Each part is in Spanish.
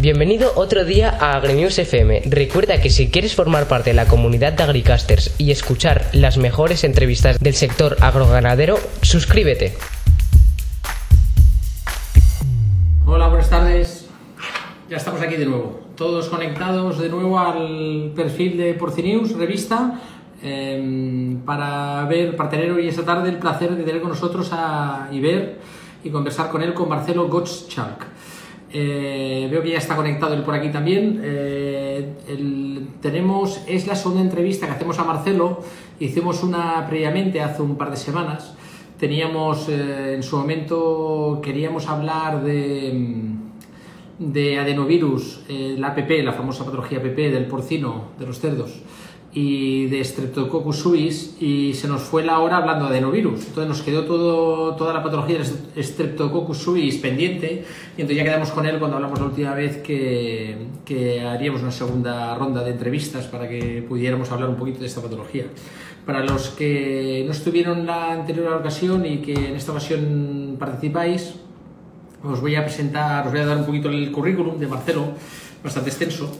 Bienvenido otro día a AgriNews FM. Recuerda que si quieres formar parte de la comunidad de Agricasters y escuchar las mejores entrevistas del sector agroganadero, suscríbete. Hola, buenas tardes. Ya estamos aquí de nuevo. Todos conectados de nuevo al perfil de Porcinews, revista, em, para ver, para tener hoy esta tarde el placer de tener con nosotros a, y ver y conversar con él, con Marcelo Gottschalk. Eh, veo que ya está conectado él por aquí también. Eh, tenemos, es la segunda entrevista que hacemos a Marcelo. Hicimos una previamente hace un par de semanas. Teníamos, eh, en su momento, queríamos hablar de, de adenovirus, la APP, la famosa patología APP del porcino, de los cerdos y de Streptococcus suis y se nos fue la hora hablando de adenovirus. Entonces nos quedó todo, toda la patología de Streptococcus suis pendiente y entonces ya quedamos con él cuando hablamos la última vez que, que haríamos una segunda ronda de entrevistas para que pudiéramos hablar un poquito de esta patología. Para los que no estuvieron la anterior ocasión y que en esta ocasión participáis, os voy a presentar, os voy a dar un poquito el currículum de Marcelo, bastante extenso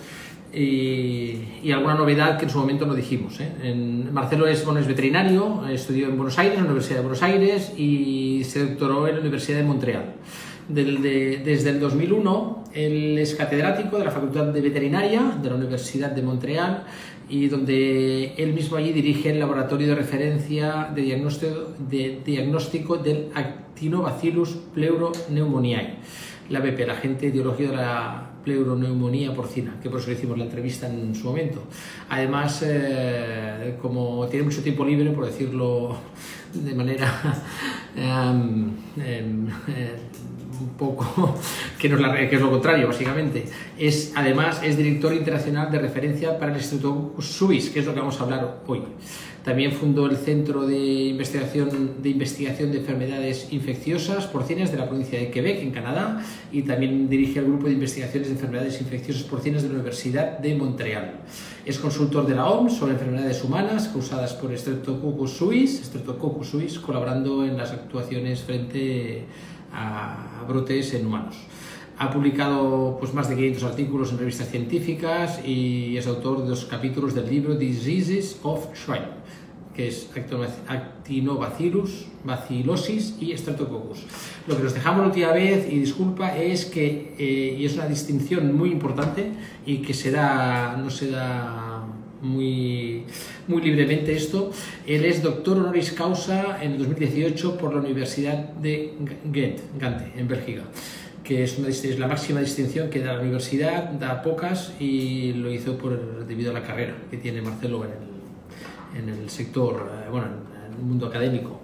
y, alguna novedad que en su momento no dijimos. ¿eh? En, Marcelo es, bueno, es veterinario, estudió en Buenos Aires, en la Universidad de Buenos Aires y se doctoró en la Universidad de Montreal. desde el 2001, él es catedrático de la Facultad de Veterinaria de la Universidad de Montreal y donde él mismo allí dirige el laboratorio de referencia de diagnóstico, de diagnóstico del Actinobacillus pleuropneumoniae, la BP, la agente etiológico de la pleuroneumonía porcina, que por eso le hicimos la entrevista en su momento. Además, eh, como tiene mucho tiempo libre, por decirlo de manera em, em, eh, un poco que, no es lo contrario, básicamente, es además es director internacional de referencia para el Instituto SUIS, que es lo que vamos a hablar hoy. También fundó el Centro de Investigación, de Investigación de Enfermedades Infecciosas Porcinas de la provincia de Quebec, en Canadá, y también dirige el Grupo de Investigaciones de Enfermedades Infecciosas Porcinas de la Universidad de Montreal. Es consultor de la OMS sobre enfermedades humanas causadas por Streptococcus suis, Streptococcus suis, colaborando en las actuaciones frente a brotes en humanos. Ha publicado pues, más de 500 artículos en revistas científicas y es autor de dos capítulos del libro Diseases of Swine que es Actinobacillus, Bacillosis y Streptococcus. Lo que nos dejamos la última vez, y disculpa, es que, eh, y es una distinción muy importante y que se da, no se da muy, muy libremente esto, él es doctor honoris causa en el 2018 por la Universidad de Ghent, Gante, en Bélgica que es, la máxima distinción que da la universidad, da pocas y lo hizo por, debido a la carrera que tiene Marcelo en el, en el sector, eh, bueno, en el mundo académico.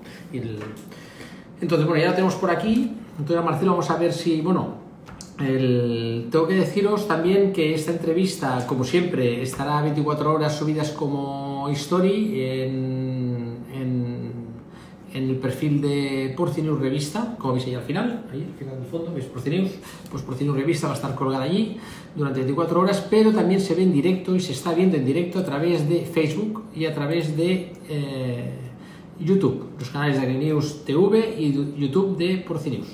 Entonces, bueno, ya lo tenemos por aquí. Entonces, Marcelo, vamos a ver si, bueno, el... tengo que deciros también que esta entrevista, como siempre, estará 24 horas subidas como story en, en, en el perfil de Porcinews Revista, como veis ahí al final, ahí al final del fondo, veis Porcinews, pues Porcinews Revista va a estar colgada allí durante 24 horas, pero también se ve en directo y se está viendo en directo a través de Facebook y a través de eh, YouTube, los canales de AgriNews TV y YouTube de Porcinews.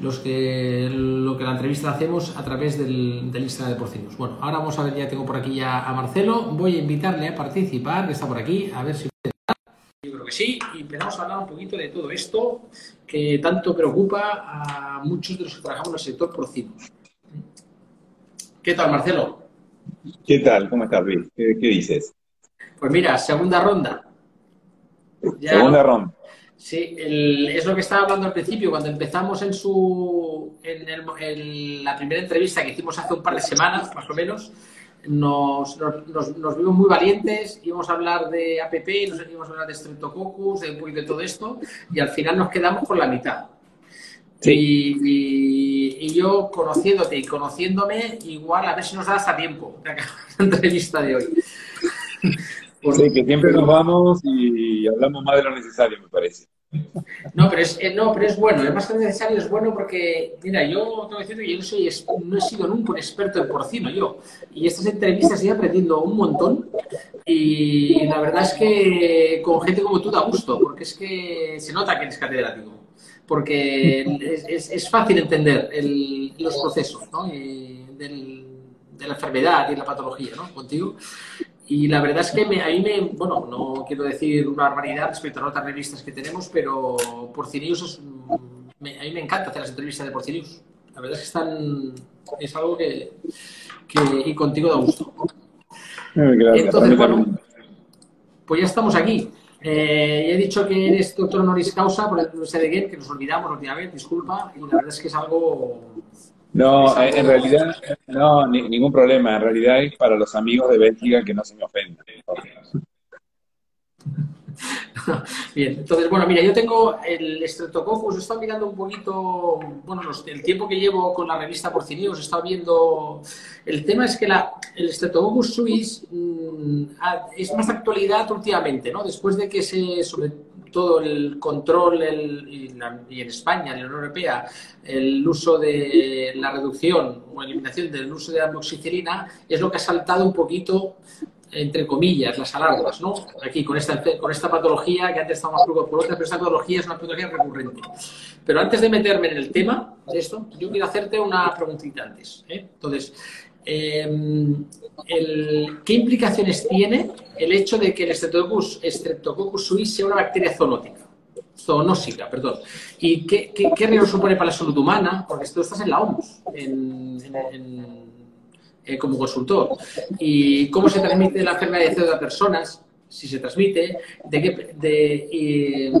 Los que, lo que la entrevista hacemos a través del, Instagram de Porcinews. Bueno, ahora vamos a ver, ya tengo por aquí ya a Marcelo, voy a invitarle a participar, que está por aquí, a ver si que sí, y empezamos a hablar un poquito de todo esto que tanto preocupa a muchos de los que trabajamos en el sector porcino. ¿Qué tal, Marcelo? ¿Qué tal? ¿Cómo estás, Luis? ¿Qué, dices? Pues mira, segunda ronda. segunda ronda. Sí, es lo que estaba hablando al principio, cuando empezamos en su en, la primera entrevista que hicimos hace un par de semanas, más o menos, nos, nos, vimos muy valientes, íbamos a hablar de APP, nos íbamos a hablar de Streptococcus, de un poquito de todo esto, y al final nos quedamos con la mitad. Y, yo, conociéndote y conociéndome, igual a ver si nos da hasta tiempo de acabar la entrevista de hoy. Sí, que siempre nos vamos y hablamos más de lo necesario, me parece. No, pero es, eh, no, pero es bueno, es más que necesario, es bueno porque, mira, yo tengo que decir que yo no, soy, no he sido nunca un experto en porcino, yo. Y estas entrevistas estoy aprendiendo un montón y la verdad es que con gente como tú da gusto, porque es que se nota que eres catedrático porque es, es, fácil entender los procesos, ¿no? Y la enfermedad y de la patología, ¿no? Contigo. Y la verdad es que me, a mí me, bueno, no quiero decir una barbaridad respecto a otras revistas que tenemos, pero Porcinius es, a mí me encanta hacer las entrevistas de Porcinius. La verdad es que están, es algo que, que y contigo da gusto. Gracias. Entonces, bueno, pues ya estamos aquí. Eh, he dicho que eres doctor honoris causa por el Universidad de Ghent, que nos olvidamos últimamente, disculpa, y la verdad es que es algo... No, en realidad, no, ningún problema. En realidad es para los amigos de Bélgica que no se me ofendan. Bien, entonces, bueno, mira, yo tengo el Streptococcus, he estado mirando un poquito, bueno, el tiempo que llevo con la revista Porcinius, he estado viendo, el tema es que la, el Streptococcus suis mm, es más actualidad últimamente, ¿no? Después de que se, sobre todo el control y, en España, en la Unión Europea, el uso de la reducción o eliminación del uso de amoxicilina es lo que ha saltado un poquito entre comillas, las alarmas, ¿no? Aquí, con esta, con esta patología, que antes estábamos preocupados por otra, pero esta patología es una patología recurrente. Pero antes de meterme en el tema de esto, yo quiero hacerte una preguntita antes. ¿eh? Entonces, em, ¿qué implicaciones tiene el hecho de que el Streptococcus, Streptococcus suis sea una bacteria zoonótica? zoonósica, perdón. ¿Y qué, riesgo supone para la salud humana? Porque esto estás en la OMS, eh, como consultor. ¿Y cómo se transmite la enfermedad de a personas? Si se transmite, de qué, de,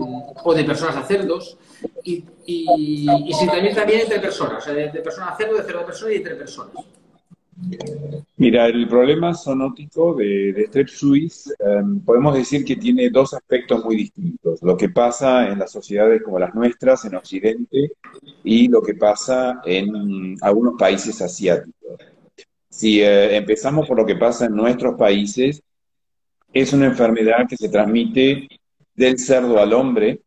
o de personas a cerdos, y, y, si transmite también entre personas, o sea, de, personas a cerdo, de cerdo a persona y entre personas. Mira, el problema zoonótico de, de Strep suis em, podemos decir que tiene dos aspectos muy distintos. Lo que pasa en las sociedades como las nuestras, en Occidente, y lo que pasa en algunos países asiáticos. Si eh, empezamos por lo que pasa en nuestros países, es una enfermedad que se transmite del cerdo al hombre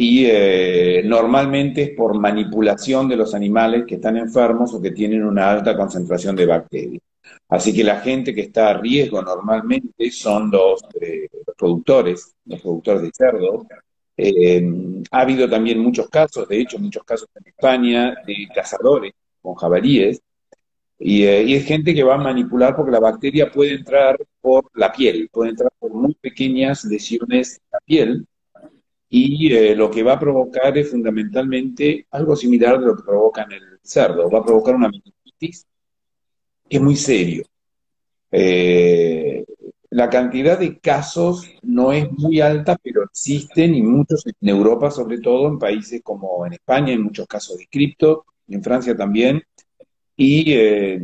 y eh, normalmente es por manipulación de los animales que están enfermos o que tienen una alta concentración de bacterias. Así que la gente que está a riesgo normalmente son los, eh, productores, los productores de cerdo. ha habido también muchos casos, de hecho muchos casos en España, de cazadores con jabalíes eh, y, es gente que va a manipular porque la bacteria puede entrar por la piel, puede entrar por muy pequeñas lesiones en la piel y eh, lo que va a provocar es fundamentalmente algo similar de lo que provoca en el cerdo, va a provocar una meningitis que es muy serio. Eh, la cantidad de casos no es muy alta, pero existen y muchos en Europa, sobre todo en países como en España, en muchos casos de cripto, en Francia también, y eh,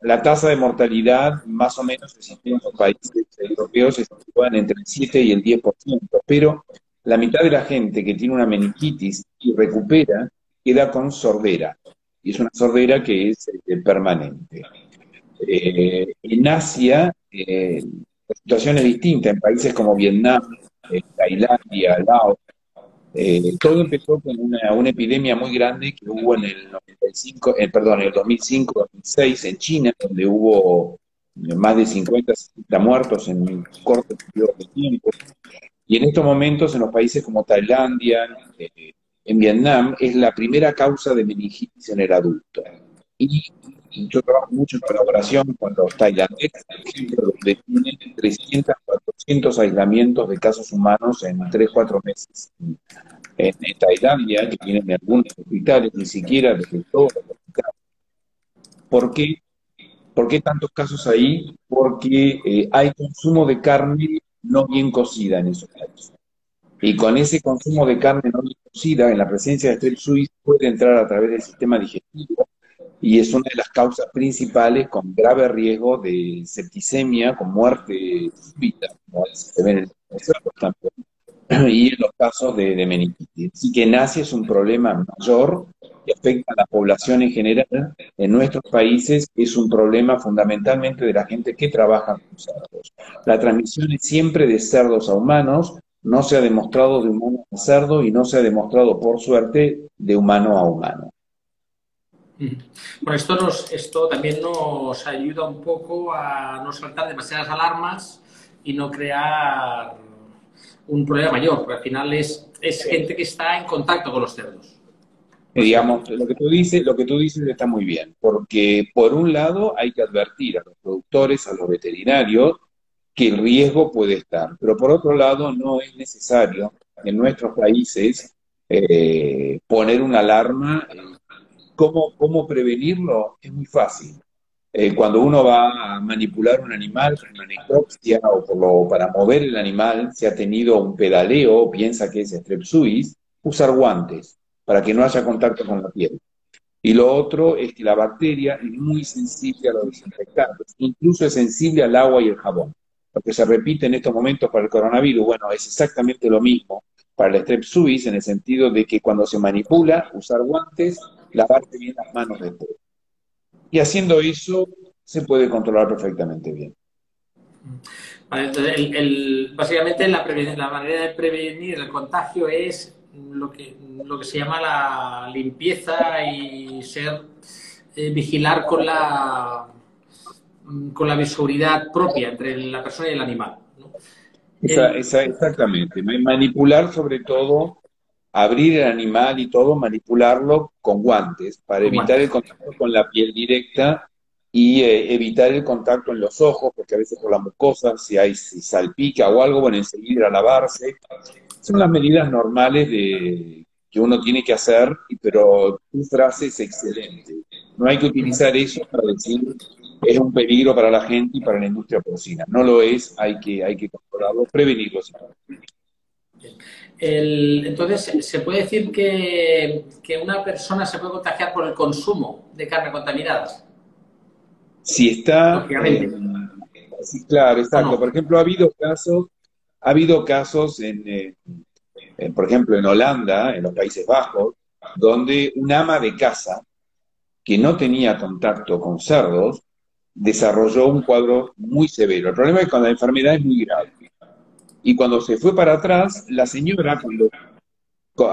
la tasa de mortalidad más o menos en los países europeos se sitúan entre el 7 y el 10%, pero la mitad de la gente que tiene una meningitis y recupera queda con sordera, y es una sordera que es eh, permanente. Eh, en Asia, la situación es distinta, en países como Vietnam, Tailandia, Laos, eh, todo empezó con una, una, epidemia muy grande que hubo en el 95, eh, perdón, en el 2005-2006 en China, donde hubo más de 50, 60 muertos en un corto periodo de tiempo. Y en estos momentos, en los países como Tailandia, eh, en Vietnam, es la primera causa de meningitis en el adulto. Y, yo trabajo mucho en colaboración con los tailandeses, por ejemplo, donde tienen 300, 400 aislamientos de casos humanos en 3, 4 meses en, Tailandia, que tienen algunos hospitales, ni siquiera desde todos los hospitales. ¿Por qué? ¿Por qué tantos casos ahí? Porque eh, hay consumo de carne no bien cocida en esos países. Y con ese consumo de carne no bien cocida, en la presencia de Strep suis, puede entrar a través del sistema digestivo y es una de las causas principales con grave riesgo de septicemia, con muerte súbita, se ve en el y en los casos de, meningitis. Así que Asia es un problema mayor que afecta a la población en general. En nuestros países es un problema fundamentalmente de la gente que trabaja con cerdos. La transmisión es siempre de cerdos a humanos, no se ha demostrado de humano a cerdo y no se ha demostrado, por suerte, de humano a humano. Bueno, esto, nos, esto también nos ayuda un poco a no saltar demasiadas alarmas y no crear un problema mayor, porque al final es, es gente que está en contacto con los cerdos. digamos, lo que tú dices, lo que tú dices está muy bien, porque por un lado hay que advertir a los productores, a los veterinarios, que el riesgo puede estar, pero por otro lado no es necesario en nuestros países eh, poner una alarma. ¿Cómo, ¿Cómo prevenirlo? Es muy fácil. Eh, cuando uno va a manipular un animal para una necropsia o para mover el animal, si ha tenido un pedaleo, piensa que es strep suis, usar guantes para que no haya contacto con la piel. Y lo otro es que la bacteria es muy sensible a los desinfectantes, incluso es sensible al agua y el jabón. Lo que se repite en estos momentos para el coronavirus, bueno, es exactamente lo mismo para el strep suis en el sentido de que cuando se manipula, usar guantes, lavarse bien las manos después. Y haciendo eso, se puede controlar perfectamente bien. entonces, básicamente la, la manera de prevenir el contagio es lo que, lo que se llama la limpieza y ser eh, vigilar con la con la visualidad propia entre la persona y el animal. exactamente. Manipular sobre todo, abrir el animal y todo, manipularlo con guantes para evitar el contacto con la piel directa y eh, evitar el contacto en los ojos, porque a veces por la mucosa, si hay si salpica o algo, bueno, enseguida a lavarse. Son las medidas normales de, que uno tiene que hacer, pero tu frase es excelente. No hay que utilizar eso para decir es un peligro para la gente y para la industria porcina. No lo es, hay que, hay que controlarlo, prevenirlo. Entonces, ¿se puede decir que, una persona se puede contagiar por el consumo de carne contaminada? Si está... Eh, sí, claro, exacto. Por ejemplo, ha habido casos ha habido casos, en, por ejemplo, en Holanda, en los Países Bajos, donde un ama de casa que no tenía contacto con cerdos desarrolló un cuadro muy severo. El problema es que cuando la enfermedad es muy grave. Y cuando se fue para atrás, la señora cuando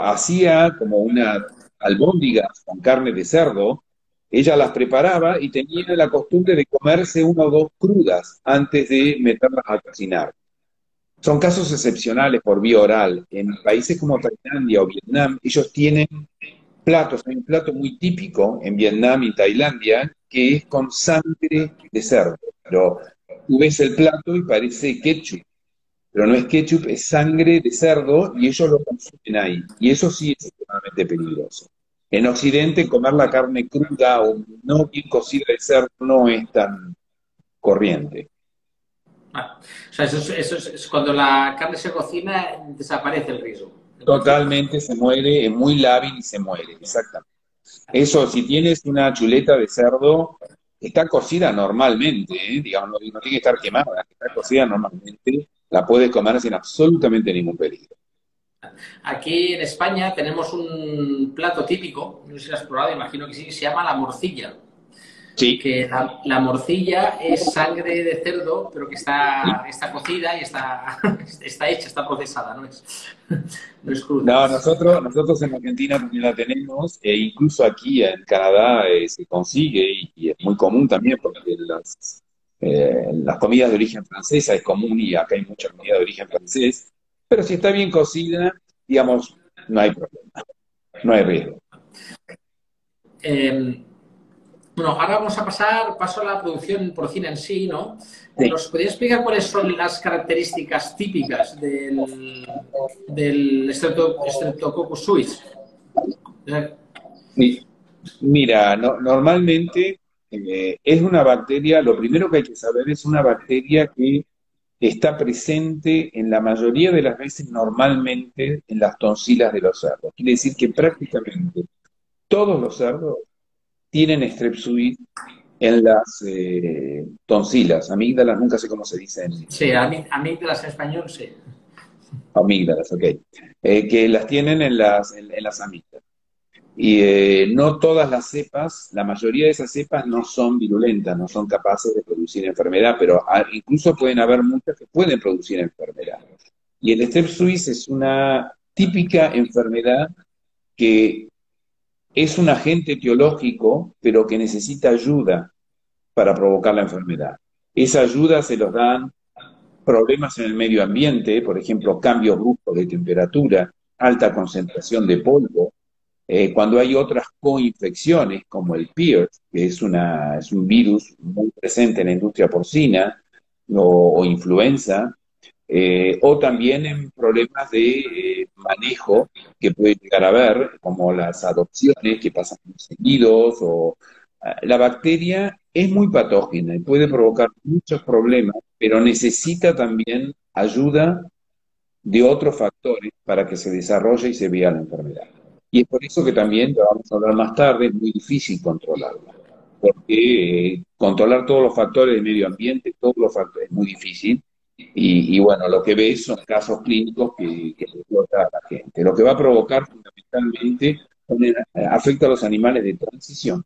hacía como una albóndiga con carne de cerdo, ella las preparaba y tenía la costumbre de comerse una o dos crudas antes de meterlas a cocinar. Son casos excepcionales por vía oral. En países como Tailandia o Vietnam, ellos tienen platos. Hay un plato muy típico en Vietnam y Tailandia que es con sangre de cerdo. Pero tú ves el plato y parece ketchup. Pero no es ketchup, es sangre de cerdo y ellos lo consumen ahí. Y eso sí es extremadamente peligroso. En Occidente, comer la carne cruda o no bien cocida de cerdo no es tan corriente. Ah, o sea, eso, es, cuando la carne se cocina, desaparece el riesgo. Totalmente, se muere, es muy lábil y se muere, exactamente. Eso, si tienes una chuleta de cerdo, está cocida normalmente, ¿eh? digamos, no, tiene que estar quemada, está cocida normalmente, la puedes comer sin absolutamente ningún peligro. Aquí en España tenemos un plato típico, no sé si lo has probado, imagino que sí, se llama la morcilla. Sí. Que la, morcilla es sangre de cerdo, pero que está, está cocida y está, está hecha, está procesada, no es, no es cruda. No, nosotros, nosotros en Argentina también la tenemos, e incluso aquí en Canadá eh, se consigue y, es muy común también porque las, eh, las comidas de origen francesa es común y acá hay mucha comida de origen francés, pero si está bien cocida, digamos, no hay problema, no hay riesgo. Eh, bueno, ahora vamos a pasar, paso a la producción porcina en sí, ¿no? ¿Nos podrías explicar cuáles son las características típicas del, del Streptococcus suis? Mira, normalmente eh, es una bacteria, lo primero que hay que saber es una bacteria que está presente en la mayoría de las veces normalmente en las tonsilas de los cerdos. Quiere decir que prácticamente todos los cerdos tienen strepsuid en las eh, tonsilas, amígdalas, nunca sé cómo se dice en Sí, amígdalas en español, sí. Amígdalas, ok. Eh, que las tienen en las, en, las amígdalas. Y eh, no todas las cepas, la mayoría de esas cepas no son virulentas, no son capaces de producir enfermedad, pero incluso pueden haber muchas que pueden producir enfermedad. Y el strep es una típica enfermedad que es un agente teológico, pero que necesita ayuda para provocar la enfermedad. Esa ayuda se los dan problemas en el medio ambiente, por ejemplo, cambios bruscos de temperatura, alta concentración de polvo, Eh, cuando hay otras coinfecciones, como el PIRS, que es, una, un virus muy presente en la industria porcina, o, influenza, eh, o también en problemas de eh, manejo que puede llegar a haber, como las adopciones que pasan seguidos, o la bacteria es muy patógena y puede provocar muchos problemas, pero necesita también ayuda de otros factores para que se desarrolle y se vea la enfermedad. Y es por eso que también, ya vamos a hablar más tarde, es muy difícil controlarla, porque eh, controlar todos los factores del medio ambiente, todos los factores, es muy difícil. Y, bueno, lo que ves son casos clínicos que, que explota a la gente. Lo que va a provocar fundamentalmente afecta a los animales de transición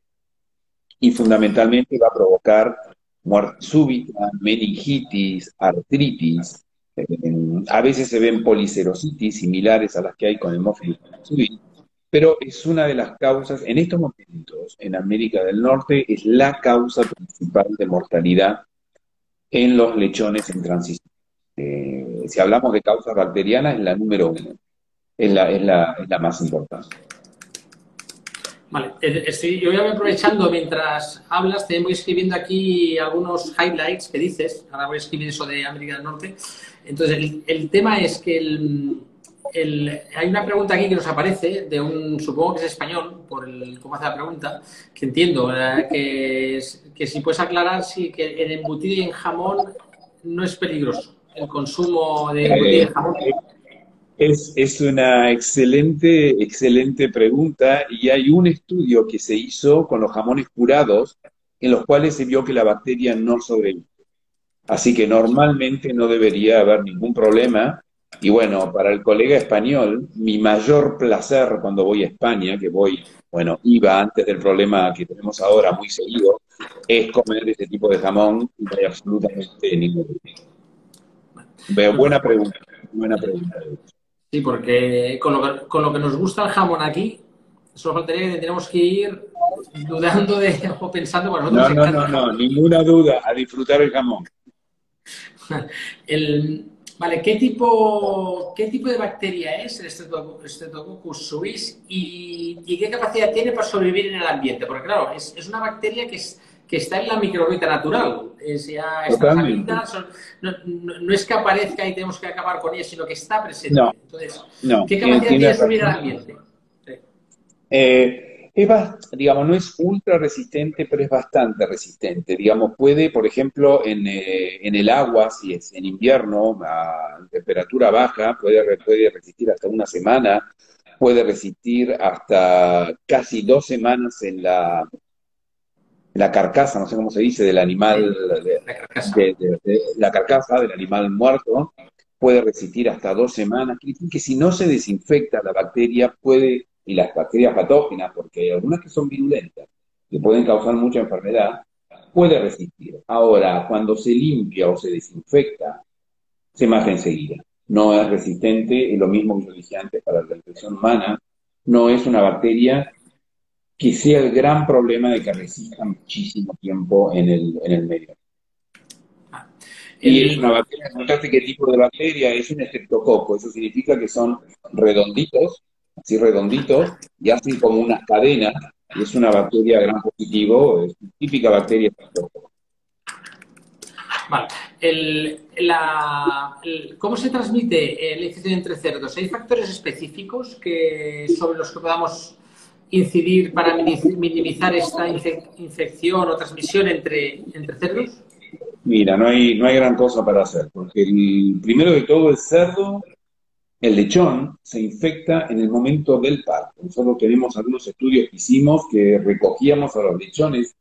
y fundamentalmente va a provocar muerte súbita, meningitis, artritis, a veces se ven policerositis similares a las que hay con subir, pero es una de las causas, en estos momentos, en América del Norte, es la causa principal de mortalidad en los lechones en transición. Eh, si hablamos de causas bacterianas, es la número uno, es la, es la, es la más importante. Vale, estoy, yo voy aprovechando mientras hablas, te voy escribiendo aquí algunos highlights que dices, ahora voy a escribir eso de América del Norte. Entonces, el, tema es que el, hay una pregunta aquí que nos aparece de un, supongo que es español, por el cómo hace la pregunta, que entiendo, que, que si puedes aclarar si que en embutido y en jamón no es peligroso el consumo de embutido y en jamón. Es, una excelente, excelente pregunta y hay un estudio que se hizo con los jamones curados en los cuales se vio que la bacteria no sobrevive. Así que normalmente no debería haber ningún problema. Y bueno, para el colega español, mi mayor placer cuando voy a España, que voy, bueno, iba antes del problema que tenemos ahora muy seguido, es comer ese tipo de jamón y no hay absolutamente ningún problema. Buena pregunta, buena pregunta. Sí, porque con lo, que, con lo que nos gusta el jamón aquí, solo faltaría que tendríamos que ir dudando de, o pensando bueno, No, no, no, no, ninguna duda, a disfrutar el jamón. el, vale, ¿qué tipo, ¿qué tipo de bacteria es el Streptococcus suis y, y, qué capacidad tiene para sobrevivir en el ambiente? Porque claro, es, es una bacteria que es que está en la microbiota natural. Es ya no, es que aparezca y tenemos que acabar con ella, sino que está presente. Entonces, ¿qué capacidad tiene de subir al ambiente? Eh, digamos, no es ultra resistente, pero es bastante resistente. Digamos, puede, por ejemplo, en, eh, en el agua, si es en invierno, a temperatura baja, puede, puede resistir hasta una semana, puede resistir hasta casi dos semanas en la, la carcasa, no sé cómo se dice, del animal, la, carcasa. del animal muerto, puede resistir hasta dos semanas, que si no se desinfecta la bacteria puede, y las bacterias patógenas, porque hay algunas que son virulentas, que pueden causar mucha enfermedad, puede resistir. Ahora, cuando se limpia o se desinfecta, se mata enseguida. No es resistente, es lo mismo que yo dije antes para la infección humana, no es una bacteria que sea el gran problema de que resista muchísimo tiempo en el, en el medio. Y es una bacteria, ¿notaste qué tipo de bacteria? Es un estreptococo, eso significa que son redonditos, así redonditos, y hacen como unas cadenas, y es una bacteria gran positivo, es típica bacteria Vale. El, la, ¿Cómo se transmite la infección entre cerdos? ¿Hay factores específicos que, sobre los que podamos incidir para minimizar esta infección o transmisión entre, entre cerdos? Mira, no hay, no hay gran cosa para hacer, porque el, primero de todo el cerdo, el lechón, se infecta en el momento del parto. Nosotros tenemos algunos estudios que hicimos que recogíamos a los lechones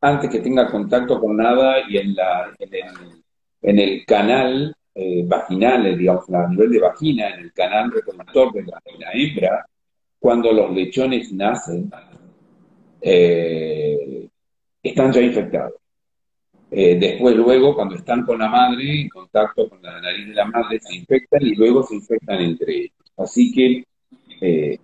antes que tenga contacto con nada y en, la, en, el, canal eh, vaginal, eh, digamos, a nivel de vagina, en el canal reproductor de la, de la hembra, cuando los lechones nacen, eh, están ya infectados. Eh, después, luego, cuando están con la madre, en contacto con la nariz de la madre, se infectan y luego se infectan entre ellos. Así que eh,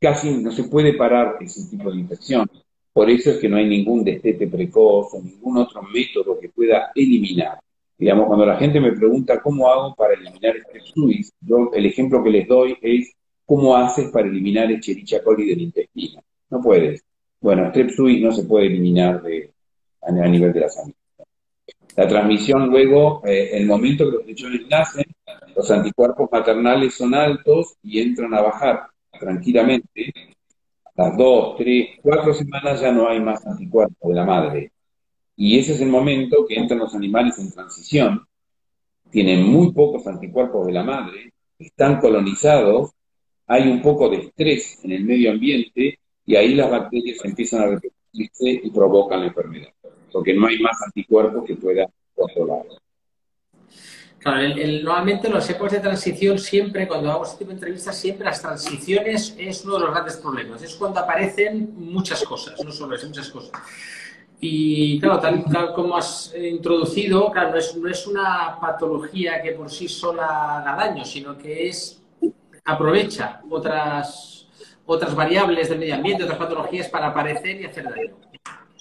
casi no se puede parar ese tipo de infección. Por eso es que no hay ningún destete precoz o ningún otro método que pueda eliminar. Digamos, cuando la gente me pregunta cómo hago para eliminar este suis, el ejemplo que les doy es ¿cómo haces para eliminar Escherichia coli del intestino? No puedes. Bueno, Strep suis no se puede eliminar de, a, nivel de la sangre. La transmisión luego, eh, el momento que los lechones nacen, los anticuerpos maternales son altos y entran a bajar tranquilamente. A las dos, tres, cuatro semanas ya no hay más anticuerpos de la madre. Y ese es el momento que entran los animales en transición, tienen muy pocos anticuerpos de la madre, están colonizados, hay un poco de estrés en el medio ambiente y ahí las bacterias empiezan a reproducirse y provocan la enfermedad, porque no hay más anticuerpos que puedan controlar. Claro, normalmente en las épocas de transición siempre, cuando hago este tipo de entrevistas, siempre las transiciones es uno de los grandes problemas. Es cuando aparecen muchas cosas, no solo es muchas cosas. Y claro, tal, como has introducido, claro, no es, no es una patología que por sí sola haga daño, sino que es aprovecha otras, otras variables del medio ambiente, otras patologías para aparecer y hacer daño.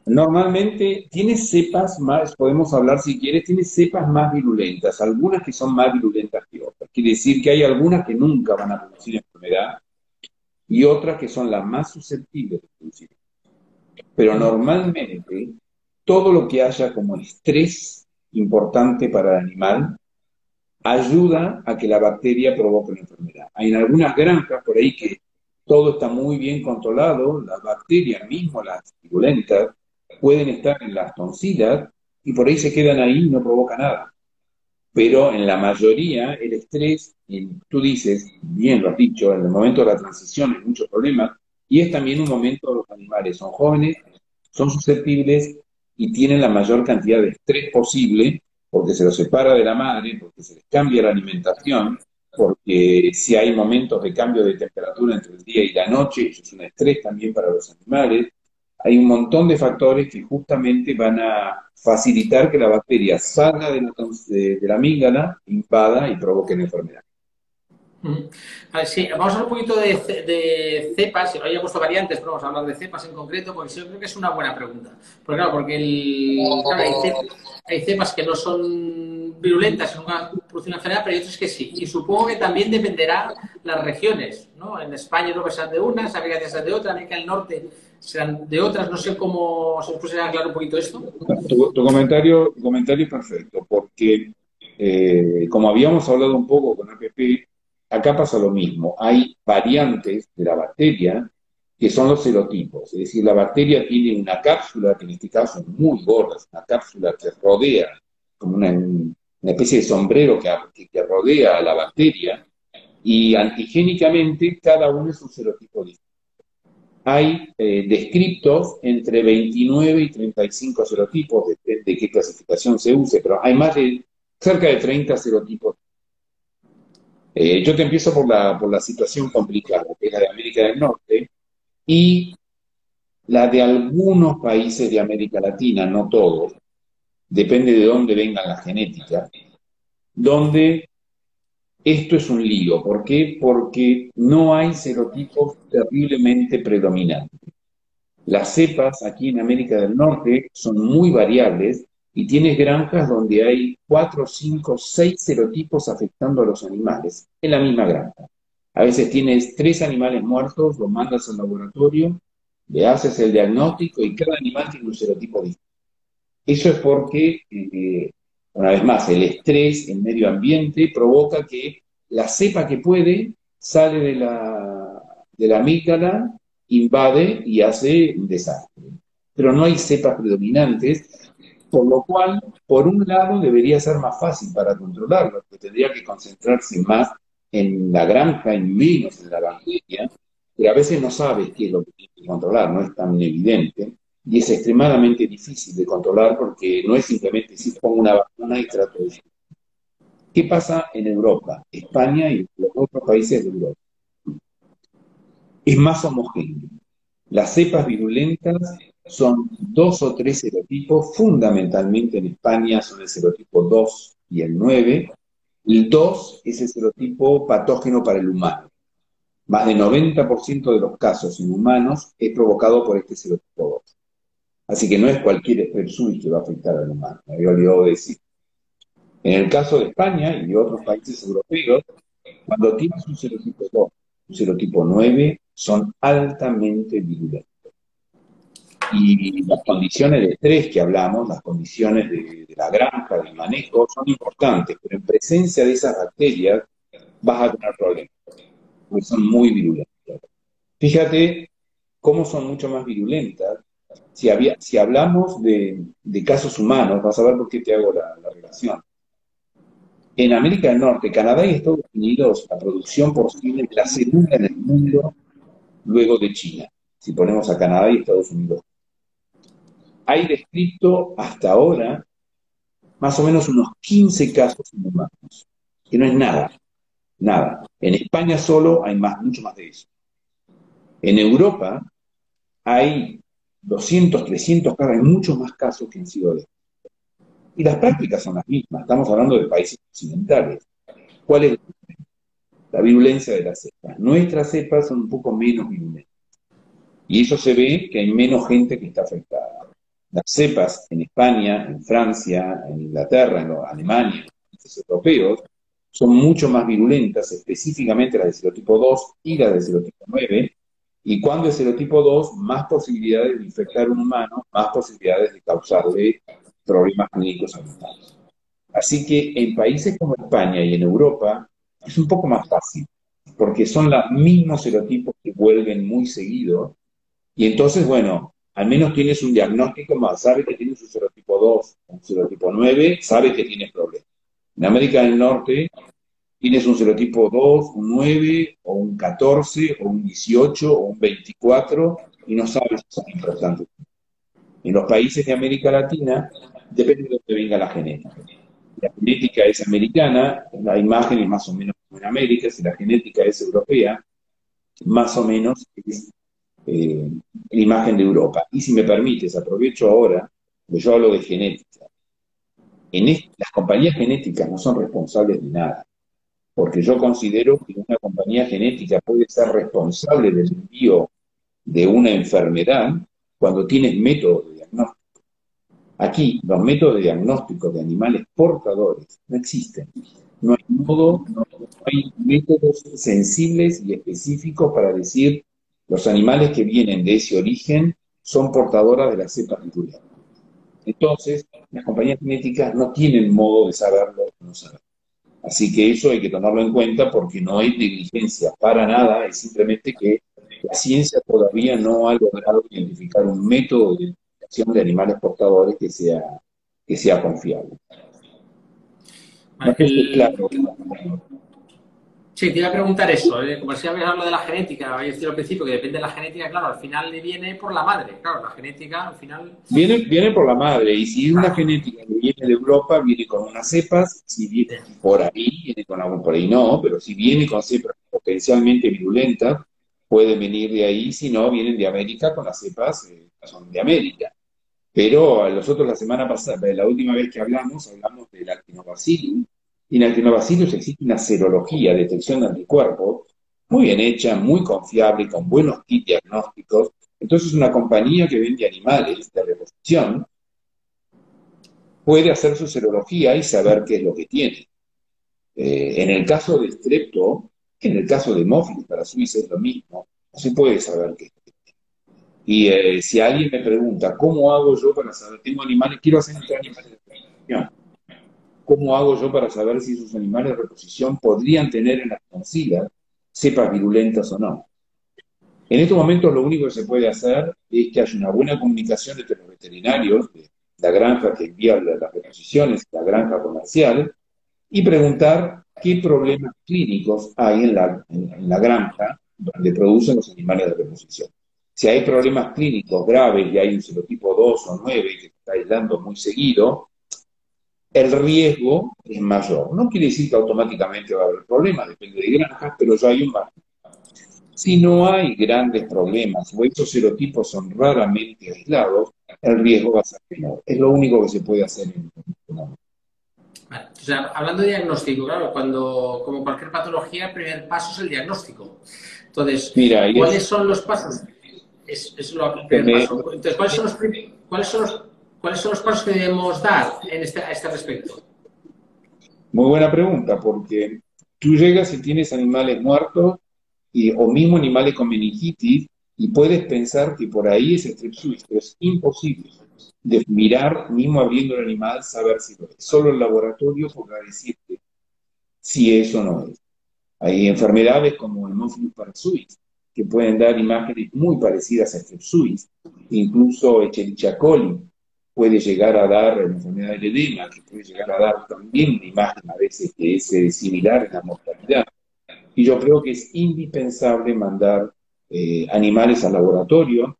Normalmente tiene cepas más, podemos hablar si quieres, tiene cepas más virulentas, algunas que son más virulentas que otras. Quiere decir que hay algunas que nunca van a producir enfermedad y otras que son las más susceptibles de producir pero normalmente todo lo que haya como estrés importante para el animal ayuda a que la bacteria provoque una enfermedad. Hay en algunas granjas por ahí que todo está muy bien controlado, las bacterias mismo, las virulentas, pueden estar en las tonsilas y por ahí se quedan ahí y no provoca nada. Pero en la mayoría el estrés, tú dices, bien lo has dicho, en el momento de la transición hay muchos problemas, y es también un momento los animales son jóvenes, son susceptibles y tienen la mayor cantidad de estrés posible porque se los separa de la madre, porque se les cambia la alimentación, porque si hay momentos de cambio de temperatura entre el día y la noche, eso es un estrés también para los animales. Hay un montón de factores que justamente van a facilitar que la bacteria salga de la, de, la amígdala, invada y provoque la enfermedad. Sí, vamos a hablar un poquito de, cepas, hoy he puesto variantes, pero vamos a hablar de cepas en concreto, porque yo creo que es una buena pregunta. Porque claro, porque hay, cepas, que no son virulentas, nunca producen enfermedad, pero hay otras que sí. Y supongo que también dependerá las regiones, ¿no? En España no serán de unas, América serán de otras, América del Norte serán de otras, no sé cómo se puede aclarar un poquito esto. Tu, comentario, comentario es perfecto, porque eh, como habíamos hablado un poco con APP, Acá pasa lo mismo, hay variantes de la bacteria que son los serotipos, es decir, la bacteria tiene una cápsula, que en este caso es muy gorda, es una cápsula que rodea, como una, especie de sombrero que, que, rodea a la bacteria, y antigénicamente cada uno es un serotipo distinto. Hay eh, descriptos entre 29 y 35 serotipos, depende de qué clasificación se use, pero hay más de cerca de 30 serotipos eh, yo te empiezo por la, por la situación complicada, que es la de América del Norte, y la de algunos países de América Latina, no todos, depende de dónde venga la genética, donde esto es un lío. ¿Por qué? Porque no hay serotipos terriblemente predominantes. Las cepas aquí en América del Norte son muy variables y tienes granjas donde hay cuatro, cinco, seis serotipos afectando a los animales en la misma granja. A veces tienes tres animales muertos, los mandas al laboratorio, le haces el diagnóstico y cada animal tiene un serotipo distinto. Eso es porque, eh, una vez más, el estrés, el medio ambiente, provoca que la cepa que puede sale de la, de la amígdala, invade y hace un desastre. Pero no hay cepas predominantes por lo cual, por un lado, debería ser más fácil para controlarlo, porque tendría que concentrarse más en la granja y menos en la bacteria, pero a veces no sabes qué es lo que tiene que controlar, no es tan evidente, y es extremadamente difícil de controlar porque no es simplemente si pongo una vacuna y trato de... ¿Qué pasa en Europa, España y los otros países de Europa? Es más homogéneo. Las cepas virulentas son dos o tres serotipos, fundamentalmente en España son el serotipo 2 y el 9. El 2 es el serotipo patógeno para el humano. Más del 90% de los casos en humanos es provocado por este serotipo 2. Así que no es cualquier Strep que va a afectar al humano, me había olvidado decir. En el caso de España y de otros países europeos, cuando tienes un serotipo 2 un serotipo 9, son altamente virulentos. Y las condiciones de estrés que hablamos, las condiciones de, la granja, del manejo, son importantes, pero en presencia de esas bacterias vas a tener problemas, porque son muy virulentas. Fíjate cómo son mucho más virulentas. Si, hablamos de, casos humanos, vas a ver por qué te hago la, la relación. En América del Norte, Canadá y Estados Unidos, la producción porcina es la segunda en el mundo luego de China, si ponemos a Canadá y Estados Unidos hay descrito hasta ahora más o menos unos 15 casos humanos, que no es nada, nada. En España solo hay más, mucho más de eso. En Europa hay 200, 300 casos, hay muchos más casos que han sido de Y las prácticas son las mismas, estamos hablando de países occidentales. ¿Cuál es la virulencia de las cepas? Nuestras cepas son un poco menos virulentas. Y eso se ve que hay menos gente que está afectada las cepas en España, en Francia, en Inglaterra, en Alemania, en los países europeos, son mucho más virulentas, específicamente las de serotipo 2 y las de serotipo 9, y cuando es serotipo 2, más posibilidades de infectar a un humano, más posibilidades de causarle problemas clínicos ambientales. Así que en países como España y en Europa es un poco más fácil, porque son los mismos serotipos que vuelven muy seguido, y entonces, bueno, al menos tienes un diagnóstico más, sabe que tienes un serotipo 2, un serotipo 9, sabe que tienes problemas. En América del Norte tienes un serotipo 2, un 9, o un 14, o un 18, o un 24, y no sabes si son importantes. En los países de América Latina depende de dónde venga la genética. La genética es americana, la imagen es más o menos en América, si la genética es europea, más o menos es eh, la imagen de Europa. Y si me permites, aprovecho ahora, que yo hablo de genética. En las compañías genéticas no son responsables de nada, porque yo considero que una compañía genética puede ser responsable del envío de una enfermedad cuando tienes métodos de diagnóstico. Aquí, los métodos de diagnóstico de animales portadores no existen. No hay modo, no hay métodos sensibles y específicos para decir los animales que vienen de ese origen son portadoras de la cepa virulentas. Entonces, las compañías genéticas no tienen modo de saberlo o no saberlo. Así que eso hay que tomarlo en cuenta porque no hay negligencia para nada, es simplemente que la ciencia todavía no ha logrado identificar un método de identificación de animales portadores que sea, que sea confiable. claro. Sí, te iba a preguntar eso, ¿eh? como si habías hablado de la genética, habéis dicho al principio que depende de la genética, claro, al final le viene por la madre, claro, la genética al final... Viene, viene por la madre, y si es una genética que viene de Europa, viene con unas cepas, si viene por ahí, viene con algún por ahí no, pero si viene con cepas potencialmente virulentas, puede venir de ahí, si no, vienen de América con las cepas eh, que son de América. Pero nosotros la semana pasada, la última vez que hablamos, hablamos del Actinobacillus, y en Actinobacillus existe una serología, detección de anticuerpos, muy bien hecha, muy confiable, con buenos kits diagnósticos. Entonces, una compañía que vende animales de reposición puede hacer su serología y saber qué es lo que tiene. Eh, en el caso de Strepto, en el caso de Hemófilis para Suiza es lo mismo, no se puede saber qué tiene. Y eh, si alguien me pregunta, ¿cómo hago yo para saber? Tengo animales, quiero hacer animales de reposición ¿Cómo hago yo para saber si esos animales de reposición podrían tener en las consilas cepas virulentas o no? En estos momentos lo único que se puede hacer es que haya una buena comunicación entre los veterinarios la granja que envía las reposiciones, la granja comercial, y preguntar qué problemas clínicos hay en la, en la granja donde producen los animales de reposición. Si hay problemas clínicos graves y hay un serotipo 2 o 9 que se está aislando muy seguido, el riesgo es mayor. No quiere decir que automáticamente va a haber problemas, depende de granjas, pero ya hay un margen. Si no hay grandes problemas o estos serotipos son raramente aislados, el riesgo va a ser menor. Es lo único que se puede hacer en este momento. o sea, hablando de diagnóstico, claro, cuando, como cualquier patología, el primer paso es el diagnóstico. Entonces, ¿cuáles son los pasos? Es, lo, el primer paso. Entonces, ¿cuáles son los, cuáles son los ¿Cuáles son los pasos que debemos dar en este, a este respecto? Muy buena pregunta, porque tú llegas y tienes animales muertos y, o mismo animales con meningitis, y puedes pensar que por ahí es streptosis, pero es imposible de mirar, mismo abriendo el animal, saber si lo es. Solo el laboratorio podrá decirte si eso no es. Hay enfermedades como Hemophilus parasuis que pueden dar imágenes muy parecidas a streptosis, incluso Escherichia coli puede llegar a dar la enfermedad del edema, que puede llegar a dar también una imagen a veces que es eh, similar en la mortalidad. Y yo creo que es indispensable mandar eh, animales al laboratorio.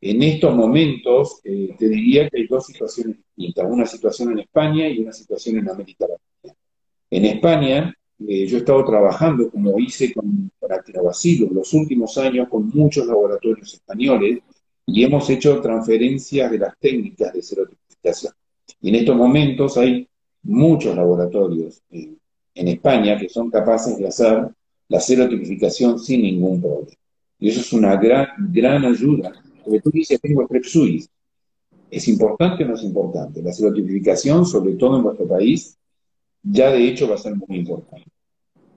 En estos momentos, eh, te diría que hay dos situaciones distintas, una situación en España y una situación en América Latina. En España, eh, yo he estado trabajando, como hice con, con los últimos años con muchos laboratorios españoles y hemos hecho transferencias de las técnicas de serotificación. Y en estos momentos hay muchos laboratorios en España que son capaces de hacer la serotipificación sin ningún problema. Y eso es una gran, gran ayuda. Porque tú dices, tengo Strep ¿Es importante o no es importante? La serotipificación, sobre todo en nuestro país, ya de hecho va a ser muy importante.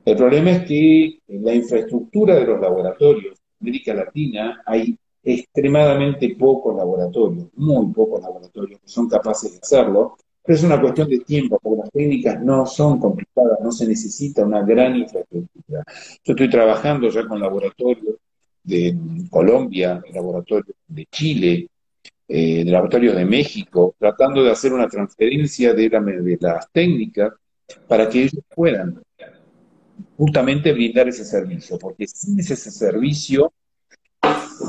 El problema es que en la infraestructura de los laboratorios en América Latina hay extremadamente pocos laboratorios, muy pocos laboratorios que son capaces de hacerlo, pero es una cuestión de tiempo, porque las técnicas no son complicadas, no se necesita una gran infraestructura. Yo estoy trabajando ya con laboratorios de Colombia, laboratorios de Chile, eh, laboratorios de México, tratando de hacer una transferencia de, de las técnicas para que ellos puedan justamente brindar ese servicio, porque sin ese servicio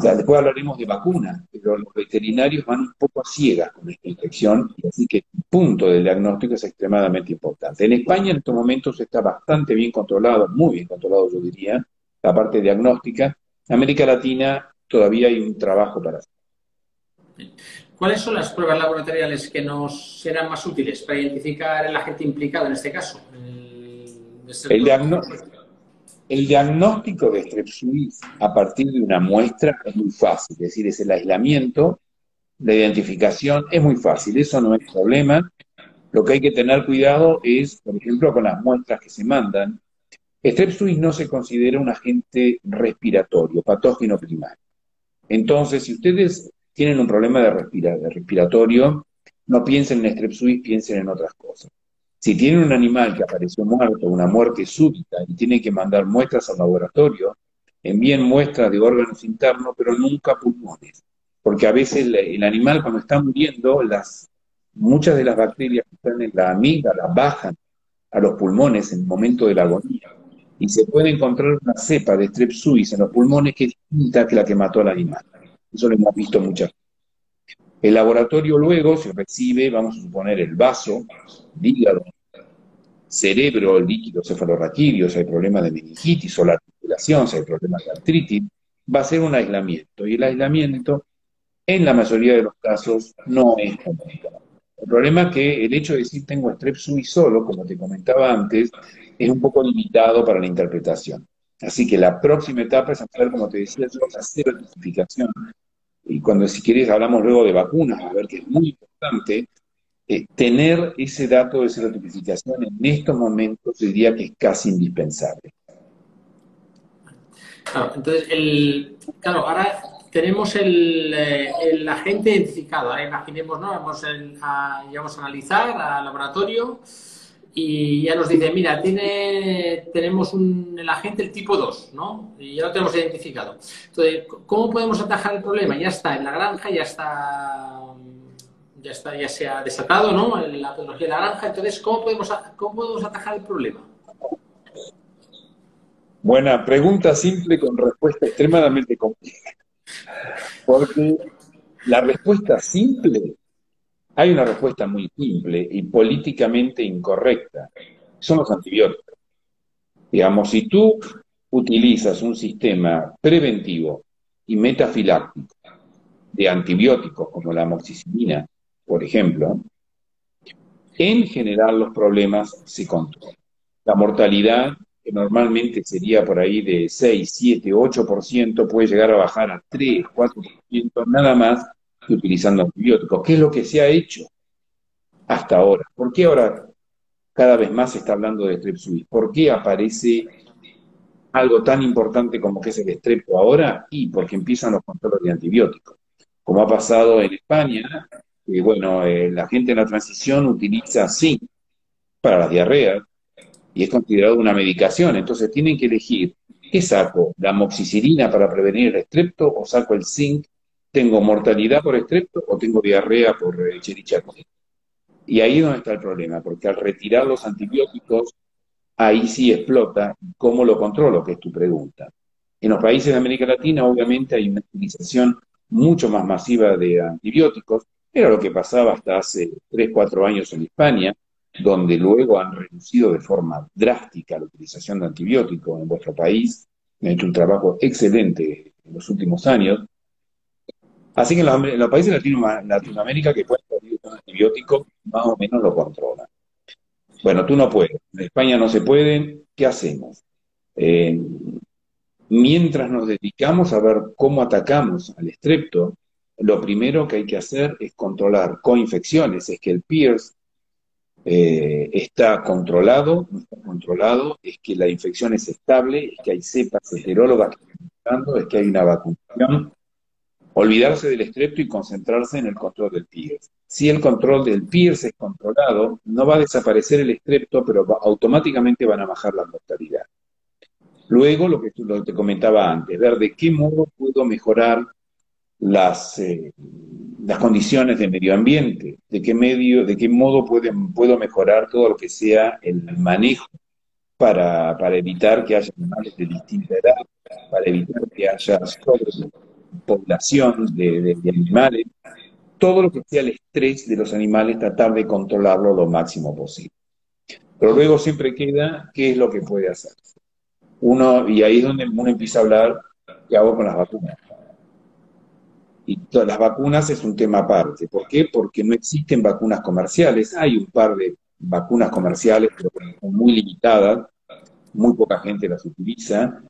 después hablaremos de vacunas, pero los veterinarios van un poco a ciegas con esta infección, así que el punto del diagnóstico es extremadamente importante. En España en estos momentos está bastante bien controlado, muy bien controlado yo diría, la parte diagnóstica. En América Latina todavía hay un trabajo para hacer. ¿Cuáles son las pruebas laboratoriales que nos serán más útiles para identificar el agente implicado en este caso? el diagnóstico el diagnóstico de Strepsuis a partir de una muestra es muy fácil, es decir, es el aislamiento, la identificación es muy fácil, eso no es problema. Lo que hay que tener cuidado es, por ejemplo, con las muestras que se mandan. Strepsuis no se considera un agente respiratorio, patógeno primario. Entonces, si ustedes tienen un problema de, respiratorio, no piensen en Strepsuis, piensen en otras cosas. Si tienen un animal que apareció muerto, una muerte súbita, y tienen que mandar muestras al laboratorio, envíen muestras de órganos internos, pero nunca pulmones. Porque a veces el, animal cuando está muriendo, las, muchas de las bacterias que están en la amígdala bajan a los pulmones en el momento de la agonía. Y se puede encontrar una cepa de strep en los pulmones que es distinta que la que mató al animal. Eso lo hemos visto muchas veces. El laboratorio luego se recibe, vamos a suponer, el vaso, el hígado, cerebro, el líquido cefalorraquídeo, si hay problemas de meningitis o la articulación, si hay problemas de artritis, va a ser un aislamiento. Y el aislamiento, en la mayoría de los casos, no es complicado. El problema es que el hecho de decir tengo strep suis solo, como te comentaba antes, es un poco limitado para la interpretación. Así que la próxima etapa es hacer, como te decía yo, la serotificación y cuando si quieres hablamos luego de vacunas, a ver que es muy importante, eh, tener ese dato de serotipificación en estos momentos diría que es casi indispensable. Claro, entonces, el, claro, ahora tenemos el, eh, el agente identificado. Ahora imaginemos, ¿no? Vamos a, a analizar al laboratorio y ya nos dice, mira, tiene, tenemos el agente el tipo 2, ¿no? Y ya lo tenemos identificado. Entonces, ¿cómo podemos atajar el problema? Ya está en la granja, ya está, ya está, ya se ha desatado, ¿no? La patología de la granja. Entonces, ¿cómo podemos, cómo podemos atajar el problema? Buena pregunta simple con respuesta extremadamente compleja. Porque la respuesta simple hay una respuesta muy simple y políticamente incorrecta. Son los antibióticos. Digamos, si tú utilizas un sistema preventivo y metafiláctico de antibióticos como la amoxicilina, por ejemplo, en general los problemas se controlan. La mortalidad, que normalmente sería por ahí de 6, 7, 8%, puede llegar a bajar a 3, 4%, nada más utilizando antibióticos. ¿Qué es lo que se ha hecho hasta ahora? ¿Por qué ahora cada vez más se está hablando de Strepsuis? ¿Por qué aparece algo tan importante como que es el estrepto ahora? Y porque empiezan los controles de antibióticos. Como ha pasado en España, que bueno, eh, la gente en la transición utiliza zinc para las diarreas y es considerado una medicación. Entonces tienen que elegir, ¿qué saco? ¿La moxicilina para prevenir el estrepto o saco el zinc? ¿Tengo mortalidad por estrepto o tengo diarrea por eh, Y ahí es donde está el problema, porque al retirar los antibióticos ahí sí explota. ¿Cómo lo controlo? Que es tu pregunta. En los países de América Latina, obviamente, hay una utilización mucho más masiva de antibióticos. Era lo que pasaba hasta hace 3, 4 años en España, donde luego han reducido de forma drástica la utilización de antibióticos en vuestro país. Han hecho un trabajo excelente en los últimos años. Así que en los, países de Latinoamérica que pueden utilizar antibióticos, más o menos lo controlan. Bueno, tú no puedes. En España no se puede. ¿Qué hacemos? Eh, mientras nos dedicamos a ver cómo atacamos al estrepto, lo primero que hay que hacer es controlar coinfecciones. Es que el PIRS eh, está controlado, no está controlado, es que la infección es estable, es que hay cepas heterólogas que están es que hay una vacunación. Olvidarse del estrepto y concentrarse en el control del PIRS. Si el control del PIRS es controlado, no va a desaparecer el estrepto, pero automáticamente van a bajar la mortalidad. Luego, lo que, lo te comentaba antes, ver de qué modo puedo mejorar las, eh, las condiciones de medio ambiente, de qué, medio, de qué modo puedo mejorar todo lo que sea el manejo para, evitar que haya animales de distinta edad, para evitar que haya población de, animales, todo lo que sea el estrés de los animales, tratar de controlarlo lo máximo posible. Pero luego siempre queda qué es lo que puede hacer. Uno, y ahí es donde uno empieza a hablar, ¿qué hago con las vacunas? Y las vacunas es un tema aparte. ¿Por qué? Porque no existen vacunas comerciales. Hay un par de vacunas comerciales, pero muy limitadas, muy poca gente las utiliza,